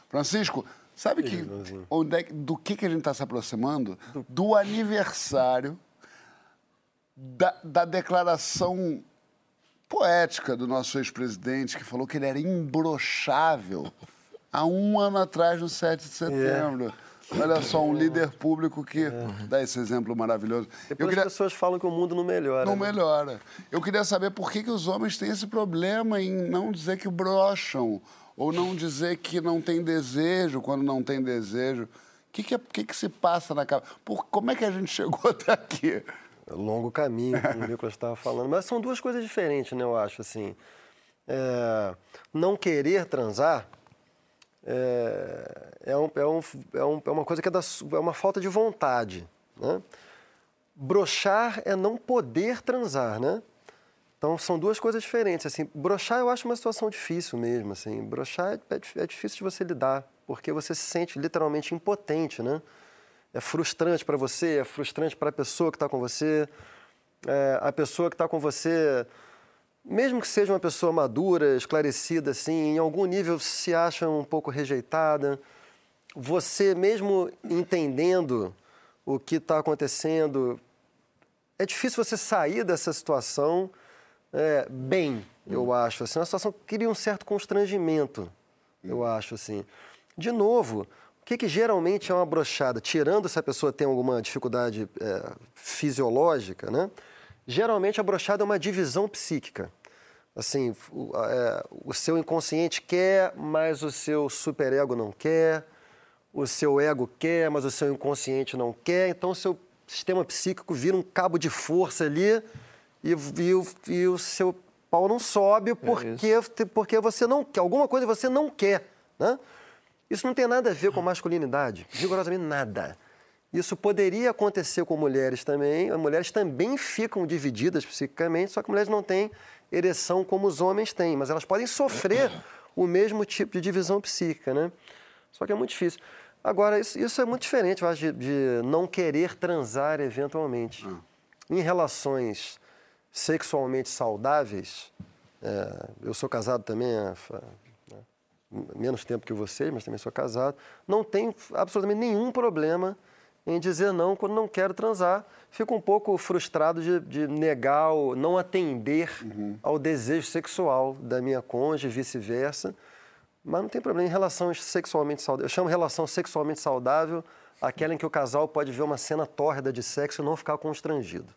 Francisco, sabe que, onde é que- do que, que a gente está se aproximando? Do aniversário da, da declaração poética do nosso ex-presidente, que falou que ele era imbrochável há um ano atrás, no 7 de setembro. Olha só, um líder público que dá esse exemplo maravilhoso. Eu Depois queria... as pessoas falam que o mundo não melhora. Não né? melhora. Eu queria saber por que, que os homens têm esse problema em não dizer que brocham, ou não dizer que não tem desejo quando não tem desejo. O que, que, é- que, que se passa na cabeça? Por, como é que a gente <laughs> chegou até aqui? Longo caminho, como o <laughs> Nicolas estava falando. Mas são duas coisas diferentes, né, eu acho, assim. É, não querer transar é, é, um- é um- é um- é uma coisa que é, da é uma falta de vontade, né? Brochar é não poder transar, né? Então, são duas coisas diferentes, assim. Brochar eu acho uma situação difícil mesmo, assim. Brochar é, é é difícil de você lidar, porque você se sente literalmente impotente, né? É frustrante para você, é frustrante para a pessoa que está com você. É, a pessoa que está com você, mesmo que seja uma pessoa madura, esclarecida, assim, em algum nível se acha um pouco rejeitada. Você, mesmo entendendo o que está acontecendo, é difícil você sair dessa situação é, bem, eu acho. Assim, uma situação que cria um certo constrangimento, eu acho. assim. De novo, o que, que geralmente é uma brochada? Tirando se a pessoa tem alguma dificuldade é, fisiológica, né? Geralmente a brochada é uma divisão psíquica. Assim, o, é, o seu inconsciente quer, mas o seu superego não quer. O seu ego quer, mas o seu inconsciente não quer. Então, o seu sistema psíquico vira um cabo de força ali e, e o, e o seu pau não sobe porque, porque você não quer. Alguma coisa você não quer, né? Isso não tem nada a ver com masculinidade, rigorosamente nada. Isso poderia acontecer com mulheres também. As mulheres também ficam divididas psiquicamente, só que mulheres não têm ereção como os homens têm, mas elas podem sofrer o mesmo tipo de divisão psíquica, né? Só que é muito difícil. Agora, isso, isso é muito diferente, eu acho, de, de não querer transar eventualmente. Em relações sexualmente saudáveis, é, eu sou casado também há menos tempo que vocês, mas também sou casado, não tenho absolutamente nenhum problema em dizer não quando não quero transar. Fico um pouco frustrado de, de negar, ou não atender ao desejo sexual da minha cônjuge e vice-versa. Mas não tem problema em relações sexualmente saudáveis. Eu chamo relação sexualmente saudável aquela em que o casal pode ver uma cena tórrida de sexo e não ficar constrangido.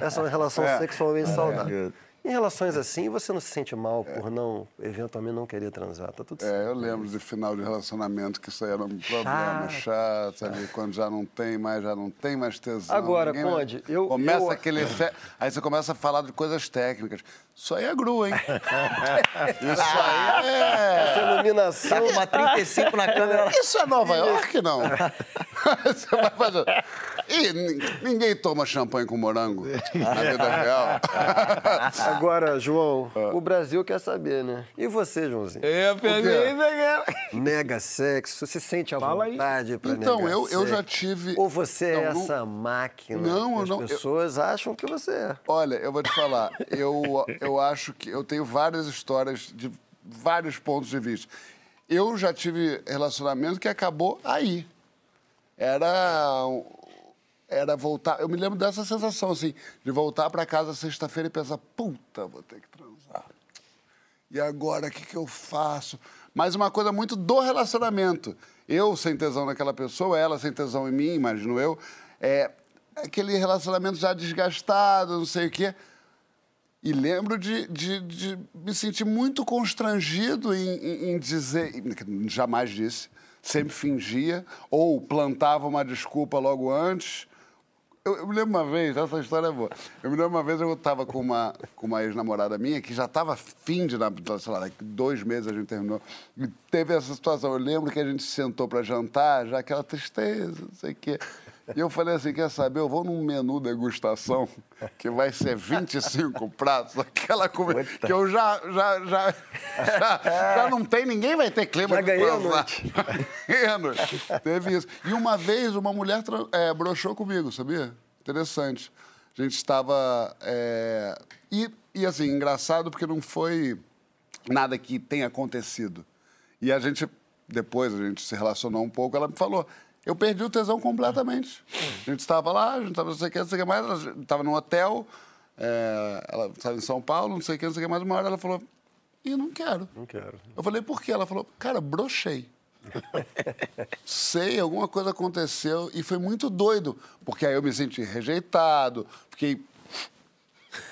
Essa é uma relação É. sexualmente saudável. Em relações assim, você não se sente mal por não, eventualmente, não querer transar. Tá tudo certo. É, eu lembro de final de relacionamento que isso aí era um problema chato, ali, quando já não tem mais, já não tem mais tesão. Agora, ninguém mais- Conde, eu- Começa eu- aquele... Aí você começa a falar de coisas técnicas. Isso aí é gru, hein? <laughs> Isso aí é... Essa iluminação. Tá com uma 35 na câmera. Isso é Nova York, não? <laughs> Você vai fazer... Nin- ninguém toma champanhe com morango na vida real. <laughs> Agora, João, o Brasil quer saber, né? E você, Joãozinho? Eu pensei isso aqui. Nega sexo? Se sente à Fala aí. vontade para Então, negar eu- eu já tive- Ou você é Não, não- essa máquina Não, que as não, eu- pessoas acham que você é? Olha, eu vou te falar, eu, eu acho que eu tenho várias histórias de vários pontos de vista. eu já tive relacionamento que acabou aí. Era. Era voltar. Eu me lembro dessa sensação, assim, de voltar para casa sexta-feira e pensar: puta, vou ter que transar. E agora, o que, que eu faço? Mas uma coisa muito do relacionamento. Eu sem tesão naquela pessoa, ela sem tesão em mim, imagino eu. É aquele relacionamento já desgastado, não sei o quê. E lembro de, de, de me sentir muito constrangido em, em, em dizer, jamais disse, sempre fingia, ou plantava uma desculpa logo antes. Eu, eu me lembro uma vez, essa história é boa. Eu me lembro uma vez eu estava com uma, com uma ex-namorada minha que já estava fim de, sei lá, dois meses a gente terminou. E teve essa situação. Eu lembro que a gente sentou para jantar, já aquela tristeza, não sei o quê. E eu falei assim, quer saber, eu vou num menu degustação que vai ser 25 pratos, aquela comida que eu já, já, já, já, já não tem, ninguém vai ter clima Já de ganhei. Teve isso. E uma vez uma mulher é, broxou comigo, sabia? Interessante. A gente estava... é, E, e assim, engraçado porque não foi nada que tenha acontecido. E a gente, depois a gente se relacionou um pouco, ela me falou, eu perdi o tesão completamente. A gente estava lá, a gente estava não sei o que, não sei o que mais, estava num hotel, é, ela estava em São Paulo, não sei o que, não sei o que mais, uma hora ela falou, e não quero. Não quero. Eu falei, por quê? Ela falou, cara, brochei. <laughs> Sei, alguma coisa aconteceu e foi muito doido, porque aí eu me senti rejeitado, fiquei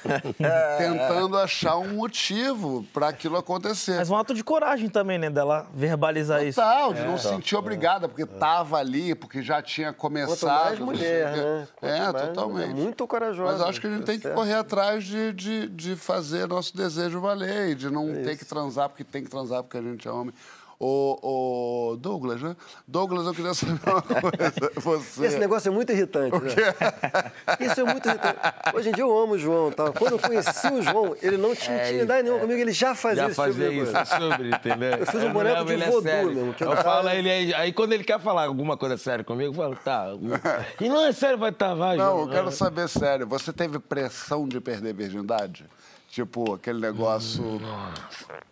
<laughs> tentando achar um motivo para aquilo acontecer. Mas um ato de coragem também, né? Dela verbalizar isso. Total, de não se sentir obrigada, porque tava ali, porque já tinha Quanto começado. mais não sei mulher, o quê. né? Quanto É, mais- totalmente. é muito corajosa. Mas acho que a gente tem que correr atrás de, de, de fazer nosso desejo valer e de não É ter que transar porque tem que transar porque a gente é homem. O, o Douglas, né? Douglas, eu queria saber uma coisa. <laughs> Você... Esse negócio é muito irritante. Né? <laughs> Isso é muito irritante. Hoje em dia eu amo o João. Tá? Quando eu conheci o João, ele não tinha intimidade nenhuma comigo, ele já fazia Já esse tipo fazia de isso, coisa. sobre, entendeu? Eu fiz um boneco de voodoo sério. mesmo, que Eu falo, ele aí, aí quando ele quer falar alguma coisa séria comigo, eu falo, tá. E não é sério, vai estar, vai. Não, João. eu quero saber sério. Você teve pressão de perder a virgindade? Tipo, aquele negócio.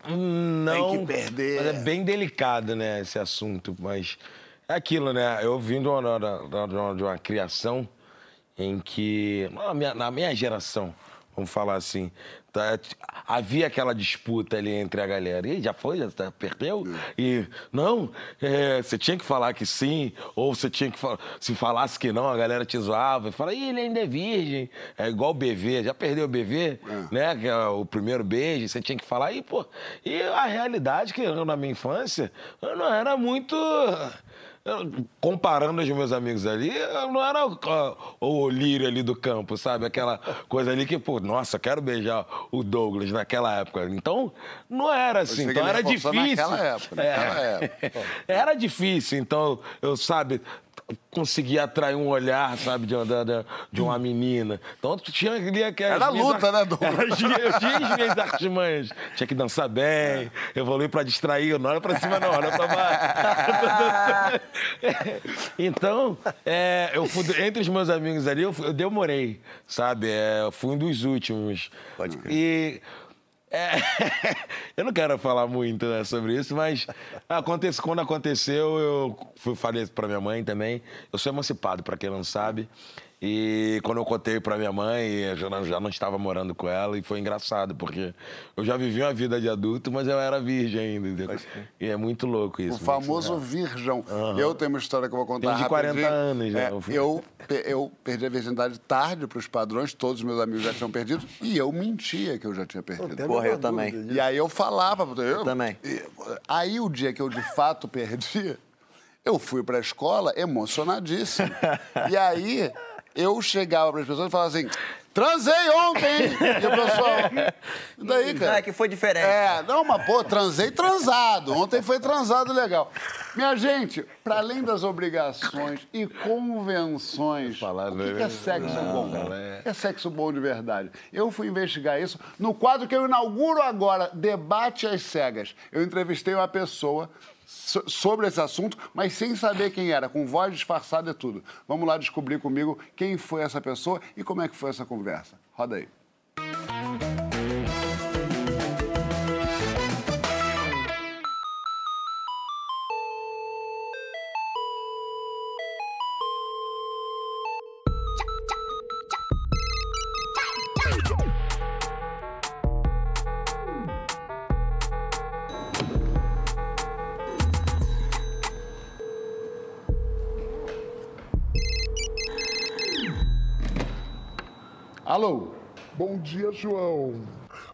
Não. Tem que perder. Mas é bem delicado, né, esse assunto. Mas é aquilo, né? Eu vim de uma, de uma- de uma criação em que. Na minha, na minha geração, vamos falar assim. Tá, havia aquela disputa ali entre a galera. E já foi, já tá, perdeu. E não, é, você tinha que falar que sim, ou você tinha que falar. Se falasse que não, a galera te zoava. E fala, Ih, ele ainda é virgem. É igual o BV. Já perdeu o BV, né? Que é o primeiro beijo, você tinha que falar. E, pô, e a realidade que eu, na minha infância, eu não era muito. Comparando os meus amigos ali, eu não era o, o lírio ali do campo, sabe? Aquela coisa ali que, pô, nossa, quero beijar o Douglas naquela época. Então, não era assim. Então era difícil. naquela época, É. naquela época. Era difícil, então, eu, sabe, conseguia atrair um olhar, sabe, de, uma- da- de uma menina. Então, tinha ali aquelas Era luta, né, Douglas? Eu tinha, eu as minhas artimanhas. Tinha que dançar bem, evoluir pra distrair. Não olha pra cima, não, olha pra baixo. <laughs> então, é, eu fui, entre os meus amigos ali, eu, fui- eu demorei, sabe? É, eu fui um dos últimos. Pode crer. E é, <laughs> eu não quero falar muito né, sobre isso, mas acontece, quando aconteceu, eu fui, falei para minha mãe também. Eu sou emancipado, para quem não sabe. E quando eu contei para minha mãe, eu já não, estava morando com ela, e foi engraçado, porque eu já vivi uma vida de adulto, mas eu era virgem ainda. entendeu? E é muito louco isso. O famoso virgão. Eu tenho uma história que eu vou contar Tenho de 40 rapidinho. anos já, É, eu fui- eu, eu perdi a virgindade tarde para os padrões, todos os meus amigos já tinham perdido, e eu mentia que eu já tinha perdido. Tem a Porra, eu também. E aí eu falava. Eu, também. e- Aí o dia que eu de fato perdi, eu fui pra escola emocionadíssimo. <laughs> e aí eu chegava para as pessoas e falava assim: transei ontem! hein?" E o pessoal. E daí, cara? Não, é que foi diferente. É, não, mas pô, transei transado. Ontem foi transado legal. Minha gente, para além das obrigações e convenções, Falar, o que, que é né? sexo bom? Não, O é. que é sexo bom de verdade? Eu fui investigar isso no quadro que eu inauguro agora, Debate às Cegas. Eu entrevistei uma pessoa so- sobre esse assunto, mas sem saber quem era, com voz disfarçada e tudo. Vamos lá descobrir comigo quem foi essa pessoa e como é que foi essa conversa. Roda aí. Dia, João.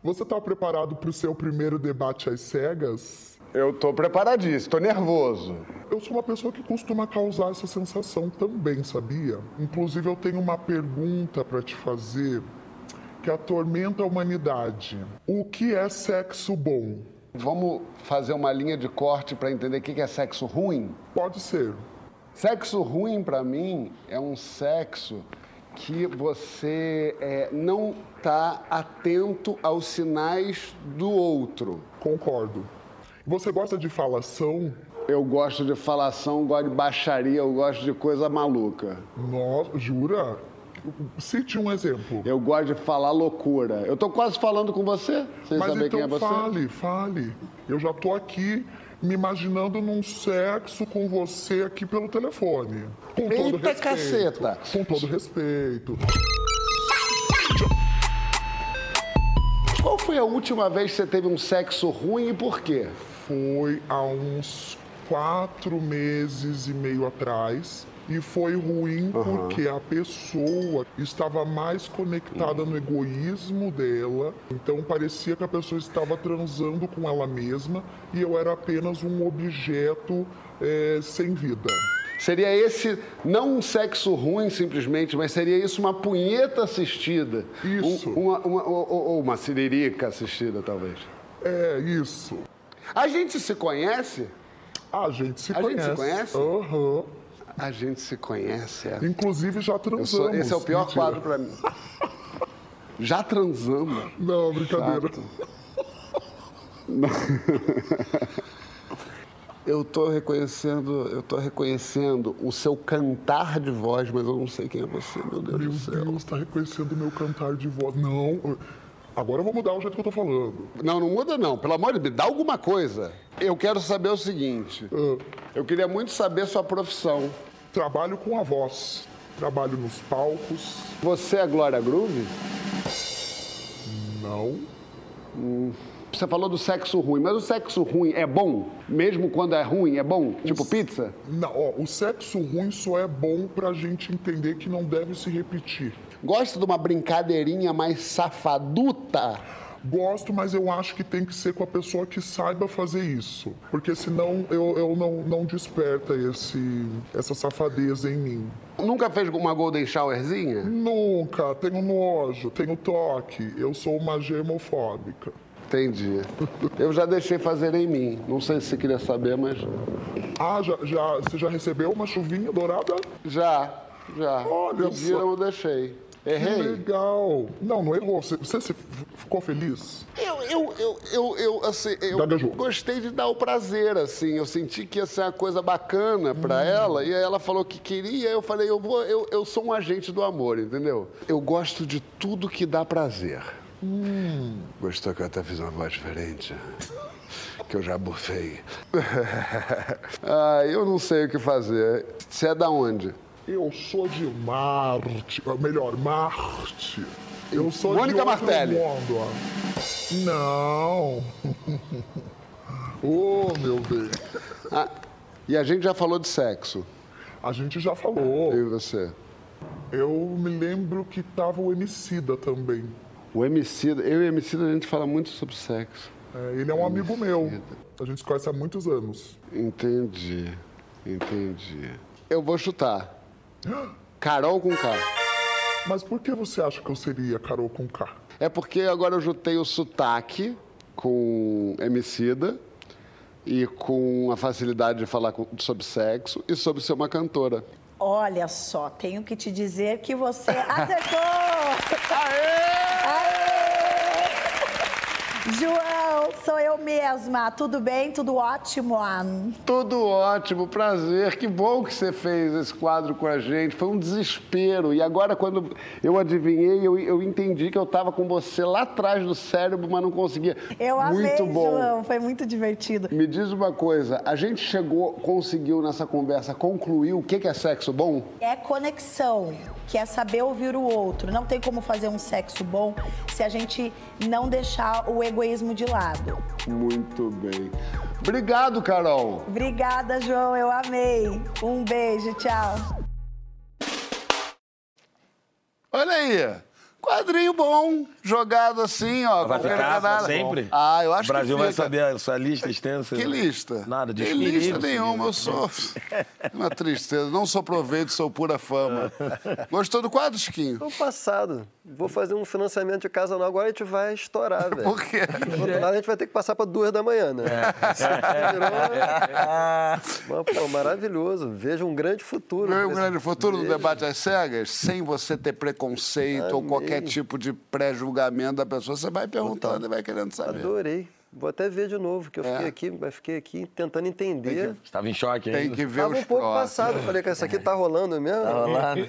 Você está preparado para o seu primeiro debate às cegas? Eu tô preparadíssimo, tô nervoso. Eu sou uma pessoa que costuma causar essa sensação também, sabia? Inclusive, eu tenho uma pergunta para te fazer que atormenta a humanidade. O que é sexo bom? Vamos fazer uma linha de corte para entender o que é sexo ruim? Pode ser. Sexo ruim para mim é um sexo que você é, não está atento aos sinais do outro. Concordo. Você gosta de falação? Eu gosto de falação, gosto de baixaria, eu gosto de coisa maluca. Nossa, jura? Cite um exemplo. Eu gosto de falar loucura. Eu tô quase falando com você, sem Mas saber então quem é você. fale, fale. Eu já tô aqui me imaginando num sexo com você aqui pelo telefone. Com todo Eita respeito. caceta! Com todo respeito. Qual foi a última vez que você teve um sexo ruim e por quê? Foi há uns quatro meses e meio atrás. E foi ruim porque a pessoa estava mais conectada no egoísmo dela. Então parecia que a pessoa estava transando com ela mesma e eu era apenas um objeto eh, sem vida. Seria esse, não um sexo ruim simplesmente, mas seria isso uma punheta assistida. Isso. Um- uma, uma- ou, ou- uma siririca assistida, talvez. É isso. A gente se conhece? A gente se A gente conhece. se conhece? Aham. A gente se conhece, é. Inclusive já transamos. sou- esse é o pior Mentira. quadro pra mim. Já transamos. Não, brincadeira. <laughs> Eu tô reconhecendo, eu tô reconhecendo o seu cantar de voz, mas eu não sei quem é você, meu Deus Meu do céu. Deus, tá reconhecendo o meu cantar de voz. Não. Agora eu vou mudar o jeito que eu tô falando. Não, não muda não. Pelo amor de Deus, dá alguma coisa. Eu quero saber o seguinte. Ah, Eu queria muito saber sua profissão. trabalho com a voz. Trabalho nos palcos. Você é Glória Groove? Não. Você falou do sexo ruim, mas o sexo ruim é bom? Mesmo quando é ruim, é bom? Tipo pizza? Não, ó, o sexo ruim só é bom pra gente entender que não deve se repetir. Gosta de uma brincadeirinha mais safaduta? Gosto, mas eu acho que tem que ser com a pessoa que saiba fazer isso. Porque senão eu, eu não, não desperta esse, essa safadeza em mim. Nunca fez uma golden showerzinha? Nunca, tenho nojo, tenho toque. Eu sou uma germofóbica. Entendi. Eu já deixei fazer em mim. Não sei se você queria saber, mas. Ah, já, já, você já recebeu uma chuvinha dourada? Já, já. Olha Pediram, só. eu deixei. Que Errei? legal. Não, não errou. Você, você ficou feliz? Eu, eu, eu, eu, eu, assim, eu Gaguejou. gostei de dar o prazer, assim. Eu senti que ia ser uma coisa bacana pra Hum. ela. E aí ela falou que queria. Eu falei, eu, vou, eu, eu sou um agente do amor, entendeu? Eu gosto de tudo que dá prazer. Hum. Gostou que eu até fiz uma voz diferente? <laughs> Que eu já bufei. <laughs> ah, eu não sei o que fazer. Você é da onde? Eu sou de Marte. ou Melhor, Marte. Eu sou Mônica de outro Martelli. mundo. Não. <laughs> oh, meu bem. Ah, e a gente já falou de sexo. A gente já falou. Eu e você. Eu me lembro que tava o Emicida também. O Emicida, eu e o Emicida a gente fala muito sobre sexo. É, ele é um amigo meu. A gente se conhece há muitos anos. Entendi, entendi. Eu vou chutar. Carol com K. Mas por que você acha que eu seria Carol com K? É porque agora eu juntei o sotaque com Emicida e com a facilidade de falar com- sobre sexo e sobre ser uma cantora. Olha só, tenho que te dizer que você <laughs> acertou! Aê! João, sou eu mesma. Tudo bem? Tudo ótimo? Tudo ótimo, prazer. Que bom que você fez esse quadro com a gente. Foi um desespero. E agora, quando eu adivinhei, eu, eu entendi que eu estava com você lá atrás do cérebro, mas não conseguia. Eu amei, Muito bom. João. Foi muito divertido. Me diz uma coisa, a gente chegou, conseguiu nessa conversa concluir o que é sexo bom? É conexão, que é saber ouvir o outro. Não tem como fazer um sexo bom se a gente não deixar o egoísmo de lado. Muito bem. Obrigado, Carol. Obrigada, João. Eu amei. Um beijo. Tchau. Olha aí. Quadrinho bom, jogado assim, ó. Vai ficar pra canal. sempre? Ah, eu acho O Brasil que vai saber essa lista extensa. Que lista? Nada, Tem desfile lista nenhuma, eu sou <laughs> uma tristeza. Não sou proveito, sou pura fama. Gostou do quadro, Chiquinho? Ano passado. Vou fazer um financiamento de casa não. Agora a gente vai estourar, velho. Por quê? Do outro lado, a gente vai ter que passar para duas da manhã, né? Virou... <laughs> Mas, pô, maravilhoso. Vejo um grande futuro. O nesse- grande futuro do Vejo. debate às cegas, sem você ter preconceito ou Amei. Qualquer tipo de pré-julgamento da pessoa, você vai perguntando e vai querendo saber. Adorei. Vou até ver de novo, que eu É. fiquei aqui, mas fiquei aqui tentando entender. Estava em choque Tem ainda. que ver Tava os um pouco próximos. passado. Falei que essa aqui tá rolando mesmo. Tá rolando.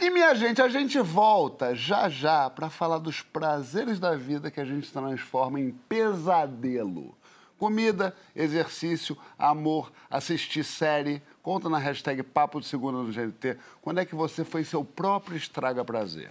E, minha gente, a gente volta já já para falar dos prazeres da vida que a gente transforma em pesadelo. Comida, exercício, amor, assistir série. Conta na hashtag Papo de Segunda no GNT. Quando é que você foi seu próprio estraga prazer?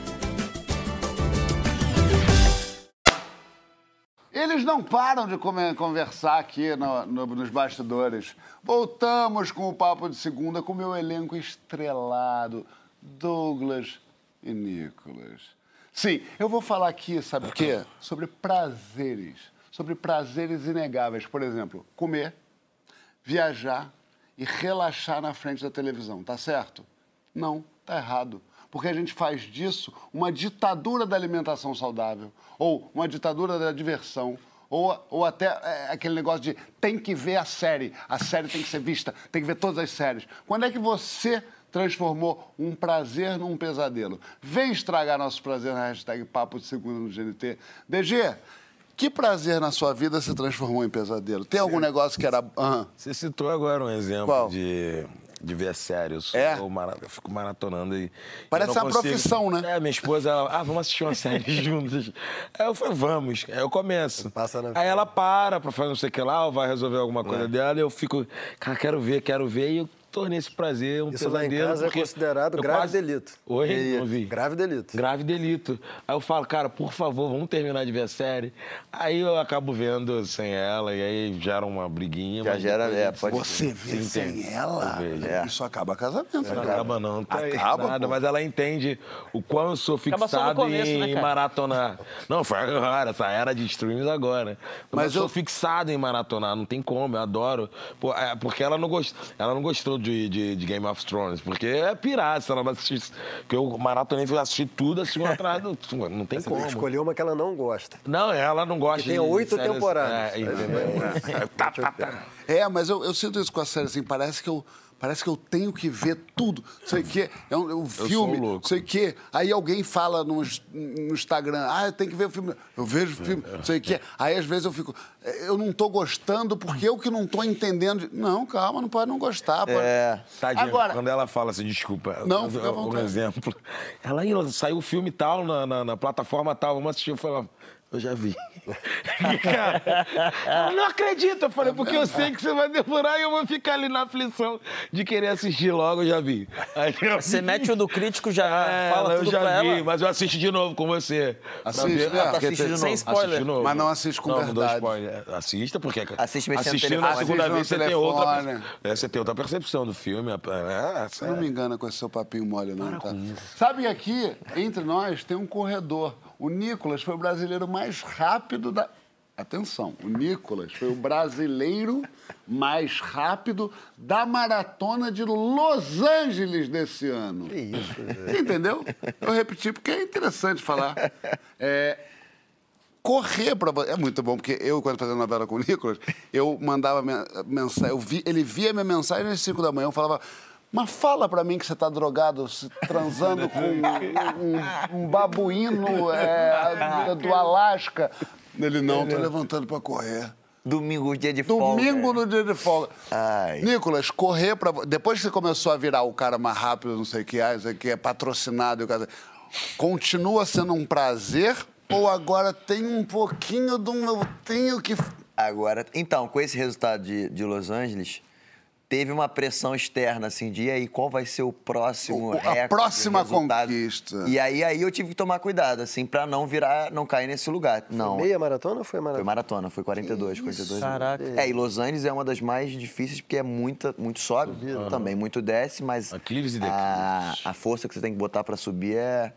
Eles não param de conversar aqui no- no- nos bastidores. Voltamos com o Papo de Segunda com meu elenco estrelado, Douglas e Nicolas. Sim, eu vou falar aqui, sabe o quê? Sobre prazeres. Sobre prazeres inegáveis. Por exemplo, comer, viajar e relaxar na frente da televisão, tá certo? Não, tá errado. Porque a gente faz disso uma ditadura da alimentação saudável, ou uma ditadura da diversão, ou, ou até é, aquele negócio de tem que ver a série, a série tem que ser vista, tem que ver todas as séries. Quando é que você transformou um prazer num pesadelo? Vem estragar nosso prazer na hashtag Papo de Segunda no GNT. DG, que prazer na sua vida se transformou em pesadelo? Tem algum negócio que era... Aham. Você citou agora um exemplo Qual? de, de ver sou- É? eu mara- eu fico maratonando e. Parece uma consigo- profissão, né? É, minha esposa, ela, ah, vamos assistir uma série <laughs> juntas. Aí eu falei, vamos. Aí eu começo. Passa na Aí frente. ela para pra fazer não sei o que lá, ou vai resolver alguma É. coisa dela, e eu fico, cara, quero ver, quero ver, e eu tornei esse prazer um Isso lá em pesadelo. casa é porque considerado eu grave quase- delito. Oi? Não vi. Grave delito. Grave delito. Aí eu falo, cara, por favor, vamos terminar de ver a série. Aí eu acabo vendo sem ela, e aí gera uma briguinha. Já mas gera- depois é, pode- Você vê se sem entende. ela. É. isso acaba casamento. Não né? acaba não, tá Acaba, nada, pô. mas ela entende o quão eu sou fixado começo, em, né, maratonar. Não, foi agora, essa era de streams agora. Mas, Mas eu sou fixado em maratonar, não tem como, eu adoro. É, porque ela não, gost... ela não gostou de, de- de Game of Thrones, porque é pirata, se ela não assistisse. Porque eu maratonei, fui assistir tudo assim, um atrás do... Não tem Você como. escolheu uma que ela não gosta. Não, ela não gosta Que tem oito séries- temporadas. É, entendeu? <laughs> Tá, tá, tá. É, mas eu, eu sinto isso com a série, assim, parece que eu. Parece que eu tenho que ver tudo. Sei que é um, é um filme, louco. sei que. Aí alguém fala no, no Instagram, ah, eu tenho que ver o filme. Eu vejo o filme, sei que. Aí às vezes eu fico, "É, eu não tô gostando porque eu que não tô entendendo. de-" Não, calma, não pode não gostar. Pode... É. Tadinha, Agora- quando ela fala assim, desculpa. Não, eu- fica à um exemplo. Ela aí, saiu o filme tal, na, na, na plataforma tal, vamos assistir. Eu falei, eu já vi. Cara, ela não acredito. Eu falei, porque eu sei que você vai demorar e eu vou ficar ali na aflição de querer assistir logo, eu já vi. Aí eu- Você mete o do crítico, já É, fala eu tudo já pra vi, ela. mas eu assisto de novo com você. Assiste, né? Ah, porque Assiste de. Sem spoiler. De novo. Mas não assiste com não, Não, verdade. spoiler. Assista, porque Assiste mexendo assistindo telefone. a segunda vez você tem outra, é, você tem outra percepção do filme. É, é, Você não me engana com esse seu papinho mole, não, tá? Sabe que aqui, entre nós, tem um corredor. O Nicolas foi o brasileiro mais rápido da. Atenção, o Nicolas foi o brasileiro mais rápido da maratona de Los Angeles desse ano. Que isso. Entendeu? Eu repeti porque é interessante falar. É, correr para é muito bom porque eu quando fazia novela com o Nicolas eu mandava men- mensagem eu vi, ele via minha mensagem às 5 da manhã eu falava mas fala pra mim que você tá drogado se transando com <laughs> um, um- um babuíno é, do Alasca ele não tô levantando pra correr Domingo, dia de folga. Domingo no dia de folga. Ai. Nicolas, correr pra. Depois que você começou a virar o cara mais rápido, não sei o que, ah, não sei o que, é patrocinado, e o cara- continua sendo um prazer ou agora tem um pouquinho de um. Eu tenho que. Agora, então, com esse resultado de, de Los Angeles, teve uma pressão externa, assim, de e aí, qual vai ser o próximo O- a próxima resultado? conquista. E aí, aí eu tive que tomar cuidado, assim, pra não virar, não cair nesse lugar. Não, Meia maratona ou foi foi maratona? maratona, foi 42, 42. Caraca. É, e Los Angeles é uma das mais difíceis porque é muita, muito sobe, também muito desce, mas Aclives e a, declives. a força que você tem que botar pra subir é,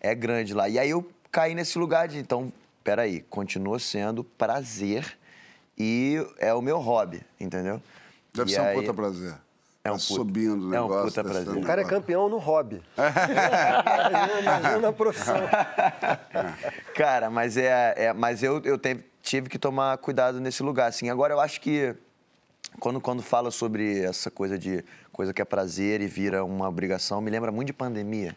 é grande lá. E aí eu caí nesse lugar de, então, peraí, continua sendo prazer e é o meu hobby, entendeu? Deve E ser um aí- puta prazer. É um Tá puta- subindo o é um negócio. puta prazer. O cara é negócio. campeão no hobby. <laughs> imagina, na profissão. <laughs> Cara, mas é, é- mas eu, eu teve- tive que tomar cuidado nesse lugar, assim. Agora eu acho que quando, quando fala sobre essa coisa de coisa que é prazer e vira uma obrigação, me lembra muito de pandemia.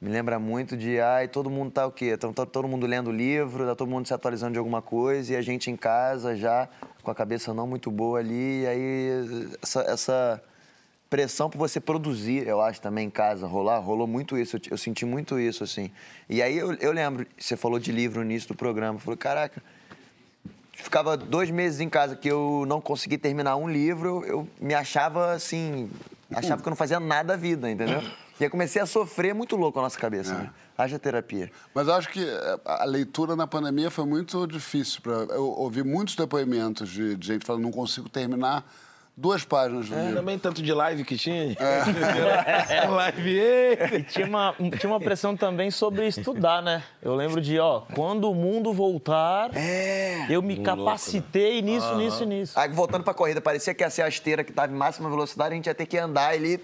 Me lembra muito de, ai, todo mundo tá o quê? Então, tá todo mundo lendo livro, tá todo mundo se atualizando de alguma coisa e a gente em casa já com a cabeça não muito boa ali. E aí, essa, essa pressão por você produzir, eu acho, também em casa, rolar, rolou muito isso, eu, eu senti muito isso, assim. E aí eu, eu lembro, você falou de livro no início do programa, eu falei, caraca, ficava dois meses em casa que eu não consegui terminar um livro, eu, me achava assim, achava que eu não fazia nada da vida, entendeu? E aí comecei a sofrer muito louco a nossa cabeça, né? Haja terapia. Mas eu acho que eh, a leitura na pandemia foi muito difícil. Pra... Eu ouvi muitos depoimentos de, de gente falando não consigo terminar duas páginas do livro. Também tanto de live que tinha. É. <laughs> live! E tinha uma, tinha uma pressão também sobre estudar, né? Eu lembro de, ó, quando o mundo voltar, eu me capacitei nisso, nisso, nisso. Aí voltando pra corrida, parecia que ia ser a esteira que estava em máxima velocidade, a gente ia ter que andar ali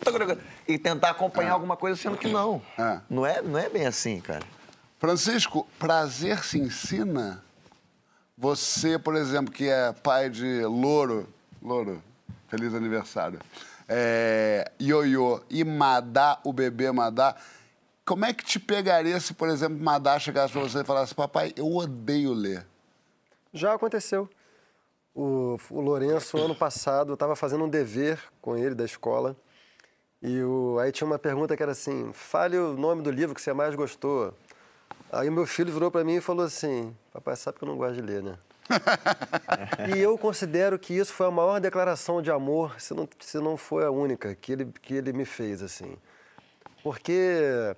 e tentar acompanhar alguma coisa, sendo que não. É. Não, é, não é bem assim, cara. Francisco, prazer se ensina? Você, por exemplo, que é pai de Louro, Louro, feliz aniversário, é, Ioiô e Madá, o bebê Madá, como é que te pegaria se, por exemplo, Madá chegasse pra você e falasse, papai, eu odeio ler? Já aconteceu. O, o Lourenço, ano passado, estava fazendo um dever com ele da escola. E o, aí tinha uma pergunta que era assim: fale o nome do livro que você mais gostou. Aí meu filho virou para mim e falou assim: Papai, sabe que eu não gosto de ler, né? <laughs> e eu considero que isso foi a maior declaração de amor, se não, se não foi a única, que ele, que ele me fez, assim. Porque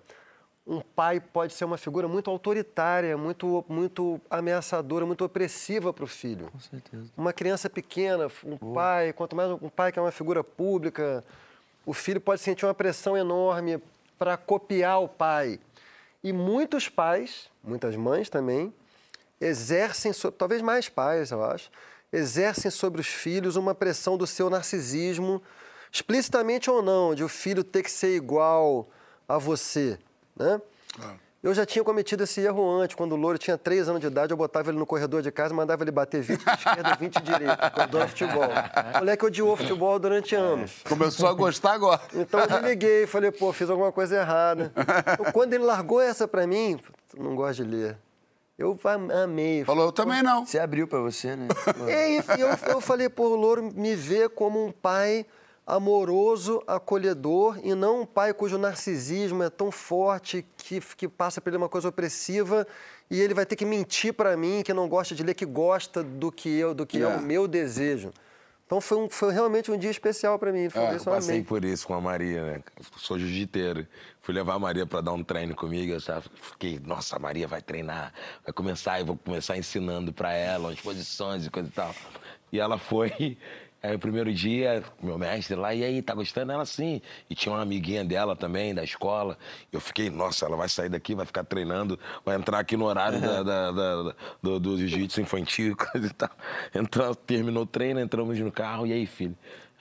um pai pode ser uma figura muito autoritária, muito, muito ameaçadora, muito opressiva para o filho. Com certeza. Uma criança pequena, um pai, quanto mais um pai que é uma figura pública, o filho pode sentir uma pressão enorme para copiar o pai. E muitos pais, muitas mães também, exercem, talvez mais pais, eu acho, exercem sobre os filhos uma pressão do seu narcisismo, explicitamente ou não, de o filho ter que ser igual a você, né? Eu já tinha cometido esse erro antes, quando o Louro tinha 3 anos de idade, eu botava ele no corredor de casa e mandava ele bater 20 de esquerda e 20 de direita, porque eu adoro futebol. O moleque odiou futebol durante anos. Começou a gostar agora. Então eu liguei, falei, pô, fiz alguma coisa errada. Então, quando ele largou essa pra mim, não gosto de ler. Eu am- amei. Falou, eu também não. Você abriu pra você, né? <laughs> E enfim, eu, eu falei, pô, o Louro me vê como um pai amoroso, acolhedor, e não um pai cujo narcisismo é tão forte que, que passa por ele uma coisa opressiva e ele vai ter que mentir pra mim que não gosta de ler, que gosta do que eu, do que é, É. o meu desejo. Então foi, um- foi realmente um dia especial pra mim. Foi É, Eu eu passei por isso com a Maria, né? Eu sou jiu-jiteiro. Fui levar a Maria pra dar um treino comigo. Eu já fiquei, nossa, a Maria vai treinar, vai começar, e vou começar ensinando pra ela as posições e coisa e tal. E ela foi. Aí o primeiro dia, meu mestre lá, e aí, tá gostando? Ela sim. E tinha uma amiguinha dela também, da escola. Eu fiquei, nossa, ela vai sair daqui, vai ficar treinando, vai entrar aqui no horário da, da- da- do, do jiu-jitsu infantil, <laughs> coisa e tal. Entrou, terminou o treino, entramos no carro, e aí, filho?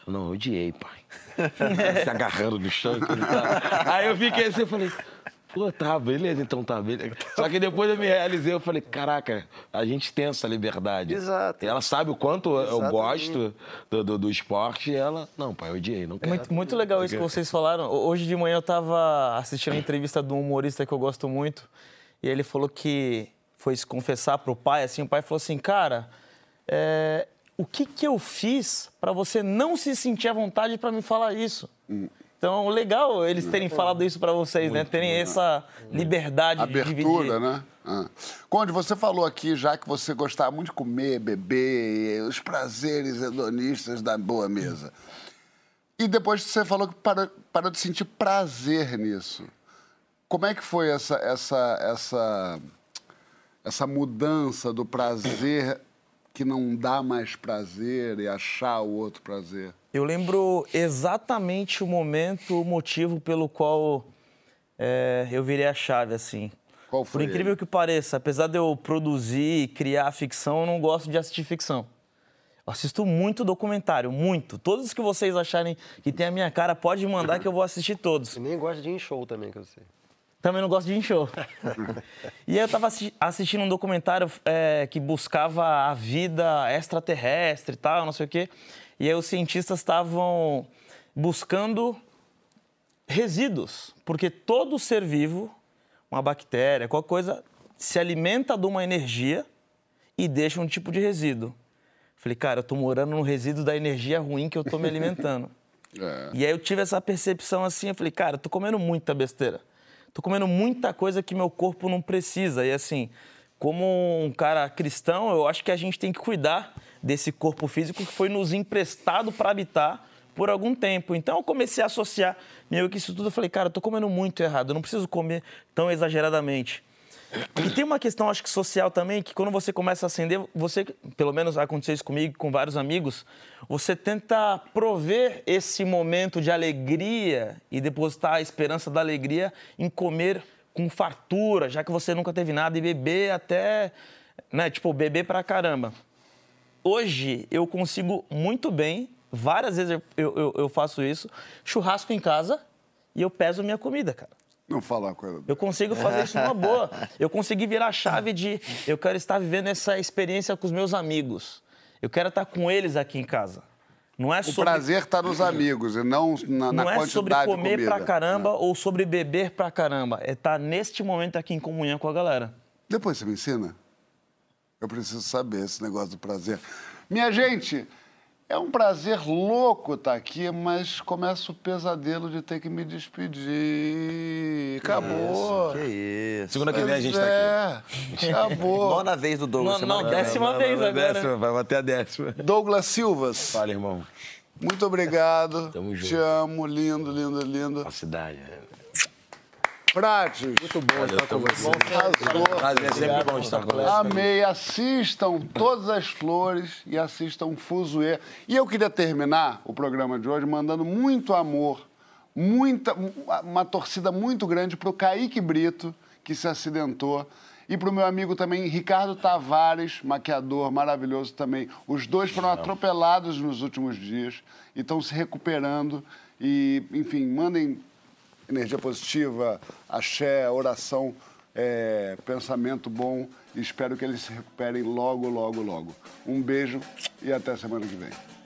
Eu, Não, odiei, pai. <laughs> Se agarrando no chão e e tal. Aí eu fiquei assim, eu falei, pô, tá, beleza, então tá, beleza. Só que depois eu me realizei, eu falei, caraca, a gente tem essa liberdade. Exato. E ela sabe o quanto eu Exatamente. gosto do, do, do esporte e ela, não, pai, eu odiei, não É quero. muito, muito legal isso que vocês falaram. Ho- Hoje de manhã eu estava assistindo a entrevista de um humorista que eu gosto muito. E ele falou que foi se confessar pro pai, assim, o pai falou assim, cara, é, o que que eu fiz para você não se sentir à vontade para me falar isso? Então, legal eles terem falado isso pra vocês, né? Terem essa liberdade de dividir. Abertura, né? Ah. Conde, você falou aqui já que você gostava muito de comer, beber, os prazeres hedonistas da boa mesa. E depois você falou que parou, parou de sentir prazer nisso. Como é que foi essa, essa, essa, essa mudança do prazer que não dá mais prazer e achar o outro prazer? Eu lembro exatamente o momento, o motivo pelo qual é, eu virei a chave, assim. Qual Por foi incrível ele? que pareça, apesar de eu produzir e criar ficção, eu não gosto de assistir ficção. Eu assisto muito documentário, muito. Todos que vocês acharem que tem a minha cara, pode mandar que eu vou assistir todos. Você nem gosta de ir em show também, que eu sei. Também não gosto de ir em show. <laughs> e aí eu tava assi- assistindo um documentário é, que buscava a vida extraterrestre e tal, não sei o quê. E aí os cientistas estavam buscando resíduos, porque todo ser vivo, uma bactéria, qualquer coisa, se alimenta de uma energia e deixa um tipo de resíduo. Falei, cara, eu tô morando no resíduo da energia ruim que eu tô me alimentando. <laughs> É. E aí eu tive essa percepção assim, eu falei, cara, eu tô comendo muita besteira. Tô comendo muita coisa que meu corpo não precisa. E assim, como um cara cristão, eu acho que a gente tem que cuidar desse corpo físico que foi nos emprestado para habitar por algum tempo. Então eu comecei a associar meio que isso tudo. Eu falei, cara, eu tô comendo muito errado, eu não preciso comer tão exageradamente. E tem uma questão, acho que social também, que quando você começa a acender, você, pelo menos aconteceu isso comigo com vários amigos, você tenta prover esse momento de alegria e depositar a esperança da alegria em comer com fartura, já que você nunca teve nada, e beber até, né, tipo, beber pra caramba. Hoje eu consigo muito bem, várias vezes eu, eu, eu faço isso, churrasco em casa e eu peso minha comida, cara. Não fala uma coisa. Eu consigo fazer isso numa boa. Eu consegui virar a chave de eu quero estar vivendo essa experiência com os meus amigos. Eu quero estar com eles aqui em casa. Não é O sobre, prazer está nos amigos e não na, na não é sobre comer pra caramba ou sobre beber pra caramba. É estar neste momento aqui em comunhão com a galera. Depois você me ensina? Eu preciso saber esse negócio do prazer. Minha gente, é um prazer louco estar aqui, mas começa o pesadelo de ter que me despedir. Acabou. Que isso. Segunda que vem a gente tá aqui. É, acabou. <laughs> Nona vez do Douglas. Não, não, que décima vez agora. Décima, vai bater a décima. Douglas Silvas, Fala, irmão. muito obrigado. Tamo junto. Te amo, lindo, lindo, lindo. A cidade. Prates. Muito bom estar com você. Prazer, é sempre bom estar com você. Amei. Assistam Todas as Flores e assistam Fuzuê. E eu queria terminar o programa de hoje mandando muito amor, muita, uma torcida muito grande para o Kaique Brito, que se acidentou, e para o meu amigo também Ricardo Tavares, maquiador maravilhoso também. Os dois foram atropelados nos últimos dias e estão se recuperando. E, enfim, mandem energia positiva, axé, oração, é, pensamento bom. Espero que eles se recuperem logo, logo, logo. Um beijo e até semana que vem.